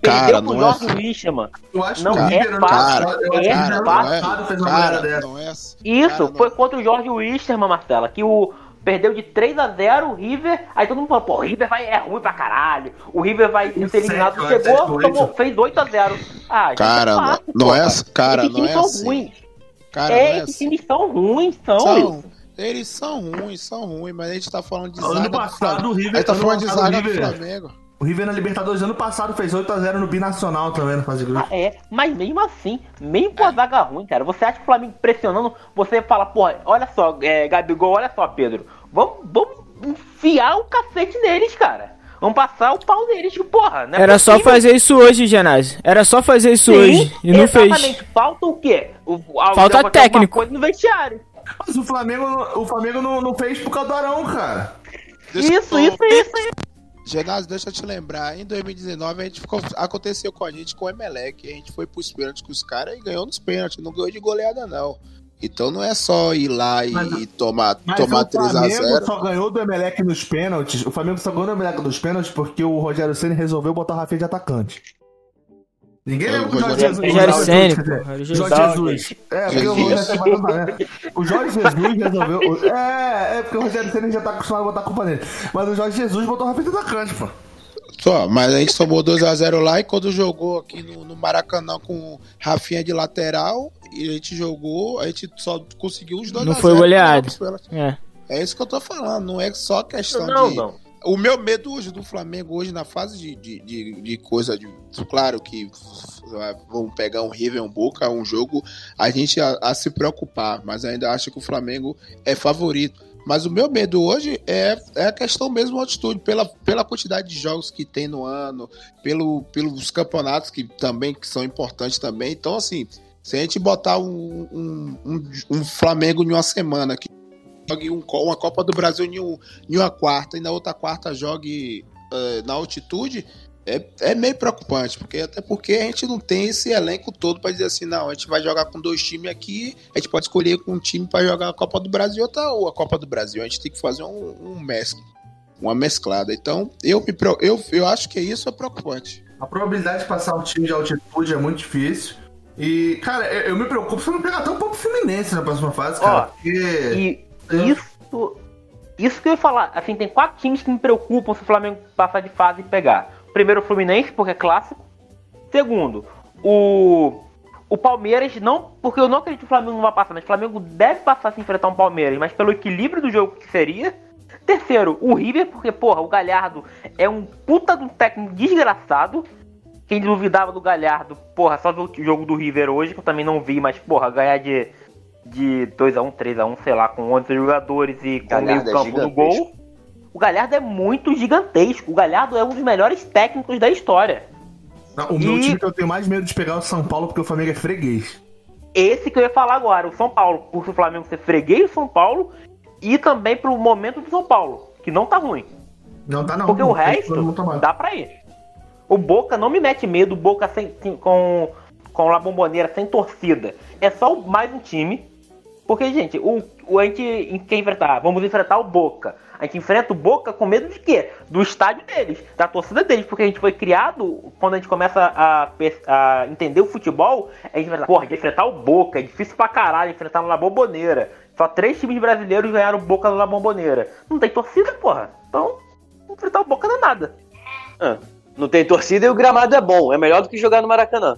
[SPEAKER 5] perdeu
[SPEAKER 7] cara,
[SPEAKER 5] pro
[SPEAKER 7] não
[SPEAKER 5] Jorge
[SPEAKER 7] é-
[SPEAKER 5] Wilstermann.
[SPEAKER 2] Eu acho
[SPEAKER 5] Não
[SPEAKER 2] que o
[SPEAKER 5] é
[SPEAKER 2] River
[SPEAKER 5] fácil, é
[SPEAKER 2] o River ano
[SPEAKER 5] fácil.
[SPEAKER 2] passado fez uma
[SPEAKER 7] cara, não é,
[SPEAKER 5] Isso,
[SPEAKER 7] cara, não-
[SPEAKER 5] foi contra o Jorge Wisterman, Marcela, que o perdeu de 3 a 0 o River, aí todo mundo falou, pô, o River vai, é ruim pra caralho, o River vai ser eliminado, chegou, tomou, fez 8 a 0 Ah,
[SPEAKER 7] Cara,
[SPEAKER 5] é
[SPEAKER 7] não-
[SPEAKER 5] fácil,
[SPEAKER 7] não
[SPEAKER 5] porra.
[SPEAKER 7] é assim, cara,
[SPEAKER 5] Esses
[SPEAKER 7] não
[SPEAKER 5] times
[SPEAKER 7] é
[SPEAKER 5] são
[SPEAKER 7] assim.
[SPEAKER 5] ruins.
[SPEAKER 7] Cara,
[SPEAKER 5] é,
[SPEAKER 7] não é
[SPEAKER 5] esses
[SPEAKER 7] assim.
[SPEAKER 5] times são ruins, são,
[SPEAKER 7] São, eles são ruins, são ruins, mas a gente tá falando de zaga
[SPEAKER 2] Ano
[SPEAKER 7] do
[SPEAKER 2] passado,
[SPEAKER 7] Flamengo.
[SPEAKER 2] o River-
[SPEAKER 7] A gente tá falando de zaga do
[SPEAKER 2] River-
[SPEAKER 7] Flamengo.
[SPEAKER 2] O River na Libertadores ano passado fez 8x0 no Binacional também na fase de grupo.
[SPEAKER 5] Ah, é, mas mesmo assim, mesmo com a zaga ruim, cara, você acha que o Flamengo pressionando, você fala, porra, olha só, é, Gabigol, olha só, Pedro, vamos, vamos enfiar o cacete neles, cara. Vamos passar o pau neles, porra. Não é
[SPEAKER 4] Era só
[SPEAKER 5] possível.
[SPEAKER 4] fazer isso hoje, Genásio. Era só fazer isso
[SPEAKER 5] Sim,
[SPEAKER 4] hoje. E não fez.
[SPEAKER 5] Falta o quê? O, alguém
[SPEAKER 4] Falta técnico.
[SPEAKER 5] coisa no vestiário.
[SPEAKER 2] Mas o Flamengo, o Flamengo não, não fez por causa do Arão, cara.
[SPEAKER 5] Isso, isso, isso, isso.
[SPEAKER 7] Genásio, deixa eu te lembrar, em 2019 a gente ficou, aconteceu com a gente com o Emelec, a gente foi pros pênaltis com os caras e ganhou nos pênaltis, não ganhou de goleada não. Então não é só ir lá e,
[SPEAKER 2] Mas-
[SPEAKER 7] e tomar,
[SPEAKER 2] Mas
[SPEAKER 7] tomar
[SPEAKER 2] o
[SPEAKER 7] 3 a
[SPEAKER 2] Flamengo
[SPEAKER 7] 0
[SPEAKER 2] só ganhou do Emelec nos pênaltis. O Flamengo só ganhou do Emelec nos pênaltis porque o Rogério Ceni resolveu botar o Rafinha de atacante. Ninguém lembra
[SPEAKER 7] o
[SPEAKER 2] que o Jorge Jesus.
[SPEAKER 4] Rogério Rogério
[SPEAKER 2] Jorge Jesus. É, porque o. Rogério né? O Jorge Jesus resolveu. É, é porque o Rogério Ceni já tá acostumado a botar a culpa nele. Mas o Jorge Jesus botou o Rafinha de atacante, pô.
[SPEAKER 7] Só, mas a gente tomou 2x0 lá e quando jogou aqui no, no Maracanã com Rafinha de lateral, e a gente jogou, a gente só conseguiu os 2x0.
[SPEAKER 4] Não foi goleado. É.
[SPEAKER 7] É isso que eu tô falando, não é só questão
[SPEAKER 5] Não,
[SPEAKER 7] de.
[SPEAKER 5] não.
[SPEAKER 7] O meu medo hoje do Flamengo, hoje na fase de, de, de, de coisa de. Claro que vamos pegar um River, um Boca, um jogo, a gente a, a se preocupar, mas ainda acho que o Flamengo é favorito. Mas o meu medo hoje é, é a questão mesmo altitude, pela, pela quantidade de jogos que tem no ano, pelo, pelos campeonatos que também que são importantes também. Então, assim, se a gente botar um, um, um, um Flamengo em uma semana que jogue um, uma Copa do Brasil em, um, em uma quarta e na outra quarta jogue eh, na altitude, é, é meio preocupante, porque até porque a gente não tem esse elenco todo pra dizer assim, não, a gente vai jogar com dois times aqui, a gente pode escolher com um time pra jogar a Copa do Brasil e outra ou a Copa do Brasil. A gente tem que fazer um, um mescla, uma mesclada. Então, eu, me, eu, eu acho que isso é preocupante.
[SPEAKER 2] A probabilidade de passar um time de altitude é muito difícil. E, cara, eu, eu me preocupo se eu não pegar um pouco Fluminense na próxima fase, cara.
[SPEAKER 5] Ó,
[SPEAKER 2] porque.
[SPEAKER 5] E. isso. Isso que eu ia falar, assim, tem quatro times que me preocupam se o Flamengo passar de fase e pegar. Primeiro o Fluminense, porque é clássico. Segundo, o. O Palmeiras, não, porque eu não acredito que o Flamengo não vai passar, mas o Flamengo deve passar se enfrentar um Palmeiras, mas pelo equilíbrio do jogo que seria. Terceiro, o River, porque, porra, o Galhardo é um puta de um técnico desgraçado. Quem duvidava do Galhardo, porra, só viu o jogo do River hoje, que eu também não vi, mas, porra, ganhar de, de 2x1, 3x1, sei lá, com 11 jogadores e com meio
[SPEAKER 6] Galhardo é
[SPEAKER 5] campo no gol. O Galhardo é muito gigantesco. O Galhardo é um dos melhores técnicos da história.
[SPEAKER 2] Não, o meu
[SPEAKER 5] E-
[SPEAKER 2] time que eu tenho mais medo de pegar é o São Paulo, porque o Flamengo é freguês.
[SPEAKER 5] Esse que eu ia falar agora, o São Paulo, por o Flamengo ser freguês do São Paulo e também pro momento do São Paulo, que não tá ruim.
[SPEAKER 2] Não tá não.
[SPEAKER 5] Porque o
[SPEAKER 2] não, tá
[SPEAKER 5] resto
[SPEAKER 2] não tá
[SPEAKER 5] dá pra ir. O Boca não me mete medo, o Boca sem, sem- com, com a bomboneira sem torcida. É só mais um time. Porque, gente, o, o, a gente quer enfrentar, vamos enfrentar o Boca. A gente enfrenta o Boca com medo de quê? Do estádio deles, da torcida deles, porque a gente foi criado, quando a gente começa a, a entender o futebol, a gente vai falar, porra, enfrentar o Boca, é difícil pra caralho enfrentar no Bomboneira. Só três times brasileiros ganharam Boca no La Bomboneira. Não tem torcida, porra. Então, enfrentar o Boca não é nada.
[SPEAKER 6] Ah, não tem torcida e o gramado é bom. É melhor do que jogar no Maracanã.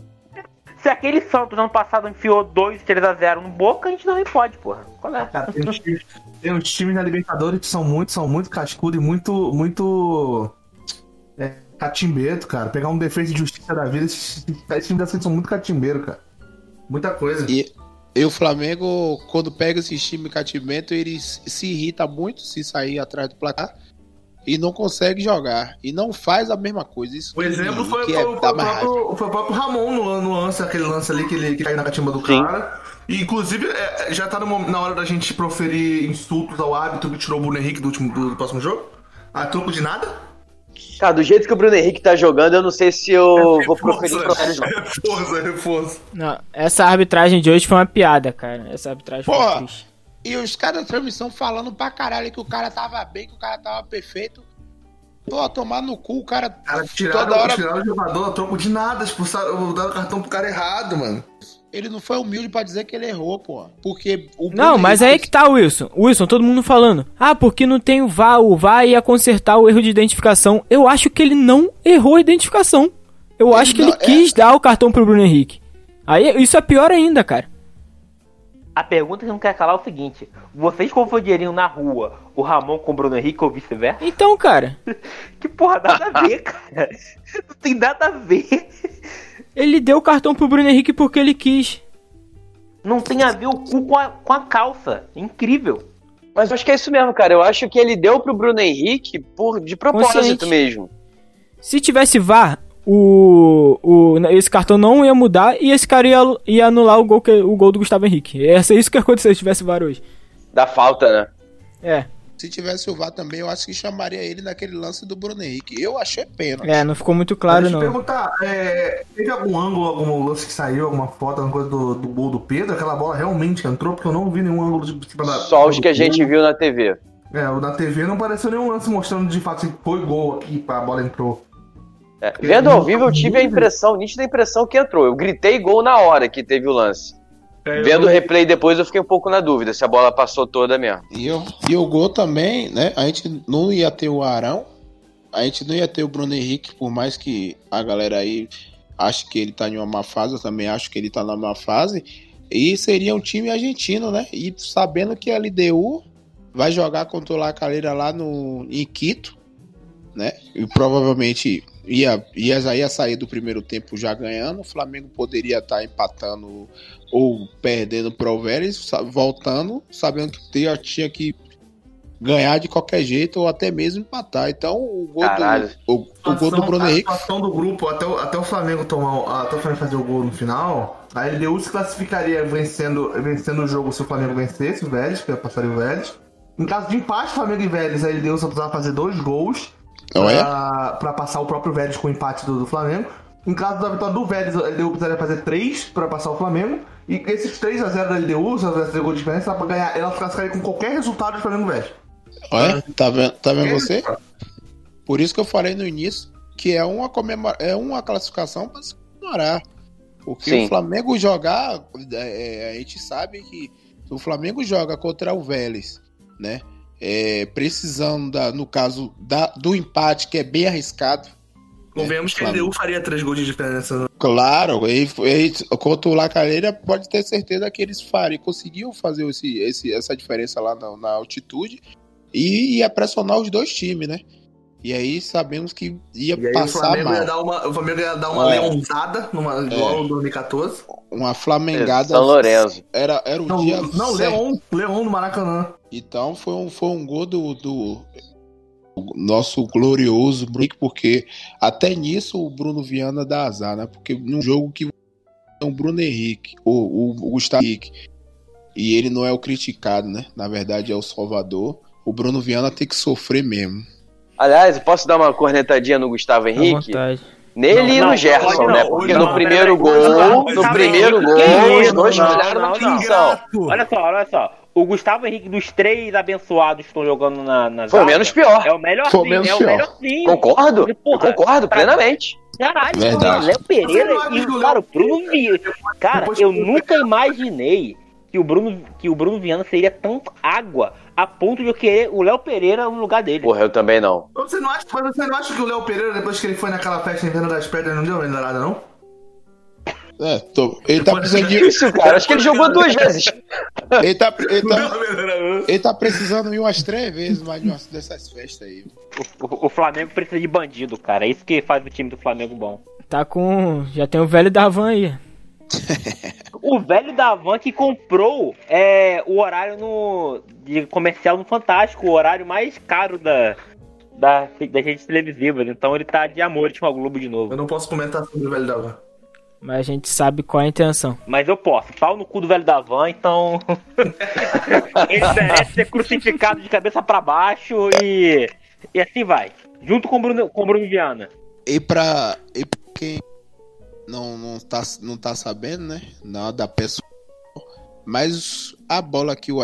[SPEAKER 5] Se aquele Santos ano passado enfiou 2, 3x0 no Boca, a gente também pode, porra. Qual é?
[SPEAKER 2] Cara, tem uns, times, tem uns times na Libertadores que são muito, são muito cascudo e muito, muito é, catimbeiro, cara. Pegar um defesa de justiça da vida, esses, esses times assim são muito catimbeiro, cara. Muita coisa.
[SPEAKER 7] E, e o Flamengo, quando pega esse time em catimento, ele se se irrita muito se sair atrás do placar e não consegue jogar. E não faz a mesma coisa. Isso
[SPEAKER 2] O exemplo foi,
[SPEAKER 7] que
[SPEAKER 2] foi,
[SPEAKER 7] é,
[SPEAKER 2] foi o próprio, foi o próprio Ramon no, no lance, aquele lance ali que ele que caiu na catimba do
[SPEAKER 6] Sim.
[SPEAKER 2] cara. E, inclusive, é, já tá no na hora da gente proferir insultos ao árbitro que tirou o Bruno Henrique do, último, do, do próximo jogo. A troco de nada?
[SPEAKER 6] Cara, do jeito que o Bruno Henrique tá jogando, eu não sei se eu vou proferir proférios, não.
[SPEAKER 2] Reforço, reforço.
[SPEAKER 4] Não, essa arbitragem de hoje foi uma piada, cara. Essa arbitragem foi
[SPEAKER 7] Porra.
[SPEAKER 4] triste.
[SPEAKER 7] E os caras da transmissão falando pra caralho que o cara tava bem, que o cara tava perfeito. Pô, tomar no cu, o cara,
[SPEAKER 2] Cara, tiraram,
[SPEAKER 7] toda hora.
[SPEAKER 2] tiraram o jogador a troco de nada, expulsaram, daram cartão pro cara errado, mano.
[SPEAKER 7] Ele não foi humilde pra dizer que ele errou, pô. Porque o
[SPEAKER 4] Não, mas aí é que tá, Wilson. Wilson, todo mundo falando. Ah, porque não tem o VAR, o VAR ia consertar o erro de identificação. Eu acho que ele não errou a identificação. Eu
[SPEAKER 7] Ele
[SPEAKER 4] acho que ele
[SPEAKER 7] não- é.
[SPEAKER 4] quis dar o cartão pro Bruno Henrique. Aí isso é pior ainda, cara.
[SPEAKER 5] A pergunta que não quer calar é o seguinte: vocês confundiriam na rua o Ramon com o Bruno Henrique ou vice-versa?
[SPEAKER 4] Então, cara,
[SPEAKER 5] Que porra, nada a ver, cara. Não tem nada a ver.
[SPEAKER 4] ele deu o cartão pro Bruno Henrique porque ele quis.
[SPEAKER 5] Não tem a ver o cu com a, com a calça. Incrível.
[SPEAKER 6] Mas eu acho que é isso mesmo, cara. Eu acho que ele deu pro Bruno Henrique por, de propósito
[SPEAKER 4] Consciente.
[SPEAKER 6] mesmo.
[SPEAKER 4] Se tivesse VAR, o, o, esse cartão não ia mudar e esse cara ia, ia anular o gol, que, o gol do Gustavo Henrique. Ia ser isso que ia acontecer se tivesse VAR hoje.
[SPEAKER 6] Da falta, né?
[SPEAKER 4] É,
[SPEAKER 7] Se tivesse o VAR também, eu acho que chamaria ele naquele lance do Bruno Henrique. Eu achei pena.
[SPEAKER 4] é, não ficou muito claro,
[SPEAKER 2] Deixa eu
[SPEAKER 4] não.
[SPEAKER 2] perguntar, é, teve algum ângulo, algum lance que saiu, alguma foto, alguma coisa do, do gol do Pedro? Aquela bola realmente entrou? Porque eu não vi nenhum ângulo de cima da.
[SPEAKER 6] Só os que a gente viu na TV.
[SPEAKER 2] É, o da TV não apareceu nenhum lance mostrando de fato que foi gol aqui, a bola entrou.
[SPEAKER 6] É, vendo ao vivo, eu tive a impressão, nítida impressão que entrou. Eu gritei gol na hora que teve o lance.
[SPEAKER 2] É,
[SPEAKER 6] Vendo o
[SPEAKER 2] eu-
[SPEAKER 6] replay depois, eu fiquei um pouco na dúvida se a bola passou toda mesmo.
[SPEAKER 7] E, eu, e o gol também, né? A gente não ia ter o Arão, a gente não ia ter o Bruno Henrique, por mais que a galera aí ache que ele tá em uma má fase, eu também acho que ele tá na má fase. E seria um time argentino, né? E sabendo que a LDU vai jogar contra o La Calera lá no, em Quito, né? E provavelmente ia, ia, já ia sair do primeiro tempo já ganhando. O Flamengo poderia estar empatando ou perdendo para o Vélez, voltando, sabendo que tinha, tinha que ganhar de qualquer jeito ou até mesmo empatar. Então o gol
[SPEAKER 6] Caralho.
[SPEAKER 7] do, o, o gol do Bruno
[SPEAKER 2] a
[SPEAKER 7] Henrique
[SPEAKER 2] situação do grupo, até o, até o Flamengo tomar, o- até o Flamengo fazer o gol no final, a LDU se classificaria vencendo, vencendo o jogo se o Flamengo vencesse o Vélez, que passaria o Vélez. Em caso de empate Flamengo e Vélez, a LDU só precisava fazer dois gols.
[SPEAKER 7] Olha.
[SPEAKER 2] pra, pra passar o próprio Vélez com o empate do, do Flamengo. Em caso da vitória do Vélez, a LDU precisaria fazer 3 pra passar o Flamengo. E esses 3x0 da LDU, se ela tivesse gol de diferença, pra ganhar. Ela classificaria com qualquer resultado do Flamengo Vélez.
[SPEAKER 7] Olha, tá vendo, tá vendo
[SPEAKER 2] É
[SPEAKER 7] você?
[SPEAKER 2] isso,
[SPEAKER 7] Por isso que eu falei no início que é uma, comemora... é uma classificação para se comemorar. Porque
[SPEAKER 6] Sim.
[SPEAKER 7] o Flamengo jogar, é, a gente sabe que o Flamengo joga contra o Vélez, né? É, precisando, da, no caso da, do empate, que é bem arriscado.
[SPEAKER 2] Convenhamos que a
[SPEAKER 7] Flamengo.
[SPEAKER 2] LDU faria 3 gols de diferença.
[SPEAKER 7] Claro, e, e, contra o Lacalheira, pode ter certeza que eles fariam, conseguiam fazer esse, esse- essa diferença lá na, na altitude e ia pressionar os dois times, né? E aí sabemos que ia
[SPEAKER 2] E aí o
[SPEAKER 7] passar
[SPEAKER 2] Flamengo,
[SPEAKER 7] mal.
[SPEAKER 2] ia dar uma, o Flamengo ia dar uma
[SPEAKER 7] É.
[SPEAKER 2] leonzada, numa, igual em 2014.
[SPEAKER 7] Uma flamengada.
[SPEAKER 6] São Lourenço.
[SPEAKER 7] Era, era o
[SPEAKER 2] Não,
[SPEAKER 7] dia.
[SPEAKER 2] não
[SPEAKER 7] certo.
[SPEAKER 2] Leon, Leon do Maracanã.
[SPEAKER 7] Então foi um, foi um gol do, do nosso glorioso Bruno, porque até nisso o Bruno Viana dá azar, né? Porque num jogo que é o Bruno Henrique, o, o, o Gustavo Henrique, e ele não é o criticado, né? Na verdade é o salvador. O Bruno Viana tem que sofrer mesmo.
[SPEAKER 6] Aliás, eu posso dar uma cornetadinha no Gustavo Henrique? Nele e no
[SPEAKER 5] não,
[SPEAKER 6] Gerson, né? Porque
[SPEAKER 5] não,
[SPEAKER 6] no primeiro gol,
[SPEAKER 5] não,
[SPEAKER 6] no primeiro gol, os dois
[SPEAKER 5] Não,
[SPEAKER 6] falharam
[SPEAKER 5] não,
[SPEAKER 6] na
[SPEAKER 5] não.
[SPEAKER 6] posição.
[SPEAKER 5] Olha só, olha só. O Gustavo Henrique, dos três abençoados que estão jogando na, na
[SPEAKER 6] Foi o
[SPEAKER 5] zaga,
[SPEAKER 6] menos pior.
[SPEAKER 5] É o melhor
[SPEAKER 7] Foi menos
[SPEAKER 5] é o
[SPEAKER 7] pior.
[SPEAKER 5] melhorzinho.
[SPEAKER 6] Concordo?
[SPEAKER 5] Porra,
[SPEAKER 6] concordo
[SPEAKER 5] tá-
[SPEAKER 6] plenamente.
[SPEAKER 5] Caralho,
[SPEAKER 7] Verdade.
[SPEAKER 5] o Léo Pereira e
[SPEAKER 2] que o
[SPEAKER 5] o cara,
[SPEAKER 2] Léo
[SPEAKER 5] o Bruno Viana. Cara, eu nunca imaginei que o Bruno, que o Bruno Viana seria tão água a ponto de eu querer o Léo Pereira no lugar dele.
[SPEAKER 6] Porra, eu também não.
[SPEAKER 2] Você não acha, mas você não acha que o Léo Pereira, depois que ele foi naquela festa Inverno das Pedras, não deu uma melhorada, não?
[SPEAKER 7] É, tô- ele tá precisando de.
[SPEAKER 6] Isso, cara. Acho que ele jogou duas vezes.
[SPEAKER 7] Ele tá, ele tá,
[SPEAKER 2] uma
[SPEAKER 7] ele tá precisando ir umas três vezes mais de umas dessas festas aí.
[SPEAKER 5] O, o Flamengo precisa de bandido, cara. É isso que faz o time do Flamengo bom.
[SPEAKER 4] Tá com. Já tem o velho da van aí.
[SPEAKER 5] O velho da Van que comprou é, o horário no de comercial no Fantástico, o horário mais caro da, da, da rede televisiva. Então ele tá de amor com a Globo de
[SPEAKER 2] Eu
[SPEAKER 5] novo.
[SPEAKER 2] não posso comentar sobre o velho da van.
[SPEAKER 4] Mas a gente sabe qual é a intenção.
[SPEAKER 5] Mas eu posso. Pau no cu do velho da Van, então. ele merece ser crucificado de cabeça pra baixo e. E assim vai. Junto com o Bruno, com o Bruno Viana.
[SPEAKER 7] E pra, e pra quem não, não, tá, não tá sabendo, né? Nada pessoal. Mas a bola que o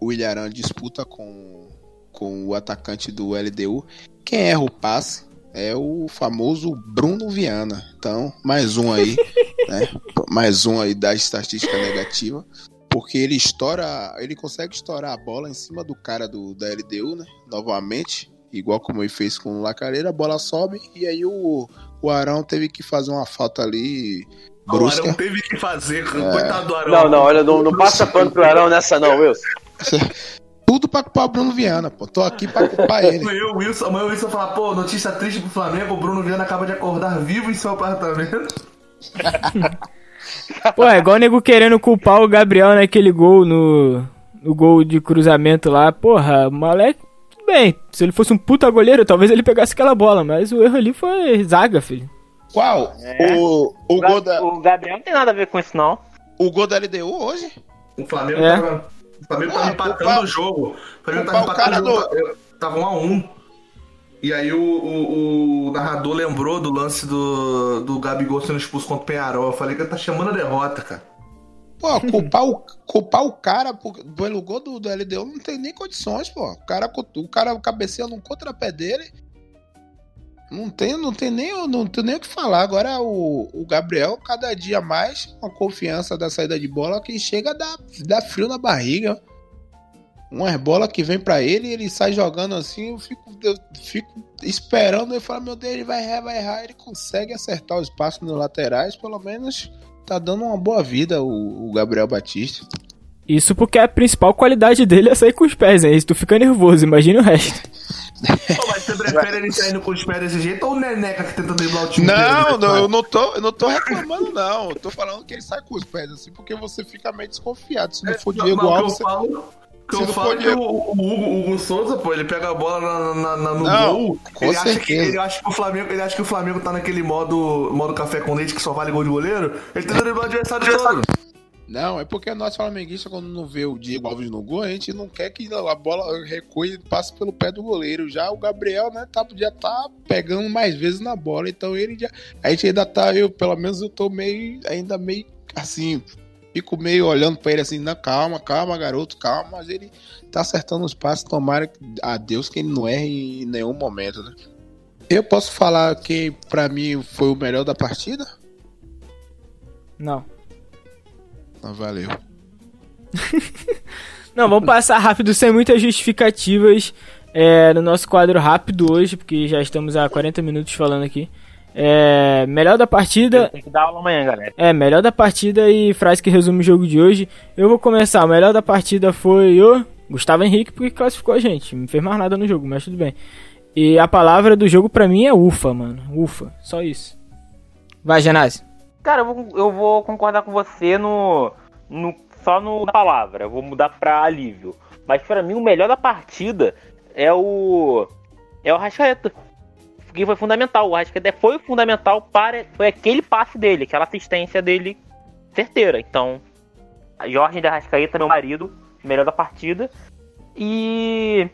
[SPEAKER 7] o Ilharão disputa com, com o atacante do LDU, quem erra o passe é o famoso Bruno Viana. Então, mais um aí, né? Mais um aí da estatística negativa. Porque ele estoura, ele consegue estourar a bola em cima do cara do, da LDU, né? Novamente, igual como ele fez com o Lacareira, a bola sobe e aí o, o Arão teve que fazer uma falta ali
[SPEAKER 2] O
[SPEAKER 7] brusca.
[SPEAKER 2] Arão teve que fazer, coitado do Arão.
[SPEAKER 6] Não, não, olha, não, não passa pano pro Arão nessa não, Wilson.
[SPEAKER 7] Tudo pra culpar o Bruno Viana, pô. Tô aqui pra culpar ele.
[SPEAKER 2] Amanhã o Wilson, amanhã o Wilson falar, pô, notícia triste pro Flamengo, o Bruno Viana acaba de acordar vivo em seu apartamento.
[SPEAKER 4] Pô, é igual o nego querendo culpar o Gabriel naquele gol no, no gol de cruzamento lá. Porra, moleque, tudo bem. Se ele fosse um puta goleiro, talvez ele pegasse aquela bola. Mas o erro ali foi zaga, filho.
[SPEAKER 7] Qual?
[SPEAKER 5] É.
[SPEAKER 7] O, o, gol da,
[SPEAKER 5] O Gabriel não tem nada a ver com isso, não.
[SPEAKER 7] o gol da LDU hoje?
[SPEAKER 2] O Flamengo
[SPEAKER 4] É.
[SPEAKER 2] tava. O Flamengo
[SPEAKER 7] Ah,
[SPEAKER 2] tava empatando
[SPEAKER 7] culpar-
[SPEAKER 2] o jogo. O Flamengo tava
[SPEAKER 7] o
[SPEAKER 2] empatando o jogo. Tava um a um. E aí o, o, o narrador lembrou do lance do, do Gabigol sendo expulso contra o Penharol. Eu falei que ele tá chamando a derrota, cara.
[SPEAKER 7] Pô, culpar o, culpar o cara pelo gol do, do LDU não tem nem condições, pô. O cara, o cara cabeceia num contrapé dele. Não tem, não tem nem, não tem nem o que falar. Agora o, o Gabriel, cada dia mais, com a confiança da saída de bola, que chega dar, dar frio na barriga. Umas bolas que vem pra ele, ele sai jogando assim, eu fico, eu fico esperando, eu falo, meu Deus, ele vai errar, vai errar, ele consegue acertar os passos nos laterais, pelo menos tá dando uma boa vida o, o Gabriel Batista.
[SPEAKER 4] Isso porque a principal qualidade dele é sair com os pés, hein? Se tu fica nervoso, imagina o resto.
[SPEAKER 2] Pô, mas você prefere ele saindo com os pés desse jeito ou o Neneca que tenta driblar o time
[SPEAKER 7] Não,
[SPEAKER 2] inteiro?
[SPEAKER 7] não, eu não tô, eu não tô reclamando, não. Eu tô falando que ele sai com os pés assim, porque você fica meio desconfiado. Se não for
[SPEAKER 2] Não,
[SPEAKER 7] Diego Alves, você...
[SPEAKER 2] falo, o que eu falo que o, o Hugo, Souza, pô, ele pega a bola na, na- na- no
[SPEAKER 7] Não,
[SPEAKER 2] gol.
[SPEAKER 7] com
[SPEAKER 2] ele, acha que, ele acha que o Flamengo, ele acha que o Flamengo tá naquele modo, modo café com leite que só vale gol de goleiro. Ele tenta driblar o adversário todo.
[SPEAKER 7] Não, é porque nós flamenguistas, quando não vê o Diego Alves no gol, a gente não quer que a bola recue e passe pelo pé do goleiro. Já o Gabriel, né, tá, já tá pegando mais vezes na bola, então ele já. A gente ainda tá, eu, pelo menos eu tô meio, ainda meio assim, fico meio olhando pra ele assim, não, calma, calma, garoto, calma, mas ele tá acertando os passos, tomara a Deus que ele não erre em nenhum momento, né? Eu posso falar que pra mim foi o melhor da partida?
[SPEAKER 4] Não.
[SPEAKER 7] Ah, valeu.
[SPEAKER 4] Não, vamos passar rápido, sem muitas justificativas, é, no nosso quadro rápido hoje, porque já estamos há 40 minutos falando aqui. É, melhor da partida.
[SPEAKER 5] Tem que dar aula amanhã, galera.
[SPEAKER 4] É, melhor da partida e frase que resume o jogo de hoje. Eu vou começar. O melhor da partida foi o Gustavo Henrique, porque classificou a gente. Não fez mais nada no jogo, mas tudo bem. E a palavra do jogo pra mim é ufa, mano. Ufa. Só isso. Vai, Genásio.
[SPEAKER 5] Cara, eu vou, eu vou concordar com você no, no só no na palavra. Eu vou mudar pra alívio. Mas pra mim o melhor da partida é o é o Rascaeta. Porque foi fundamental. O Rascaeta foi fundamental para foi aquele passe dele, aquela assistência dele certeira. Então, a Jorge da Rascaeta, meu marido, melhor da partida. E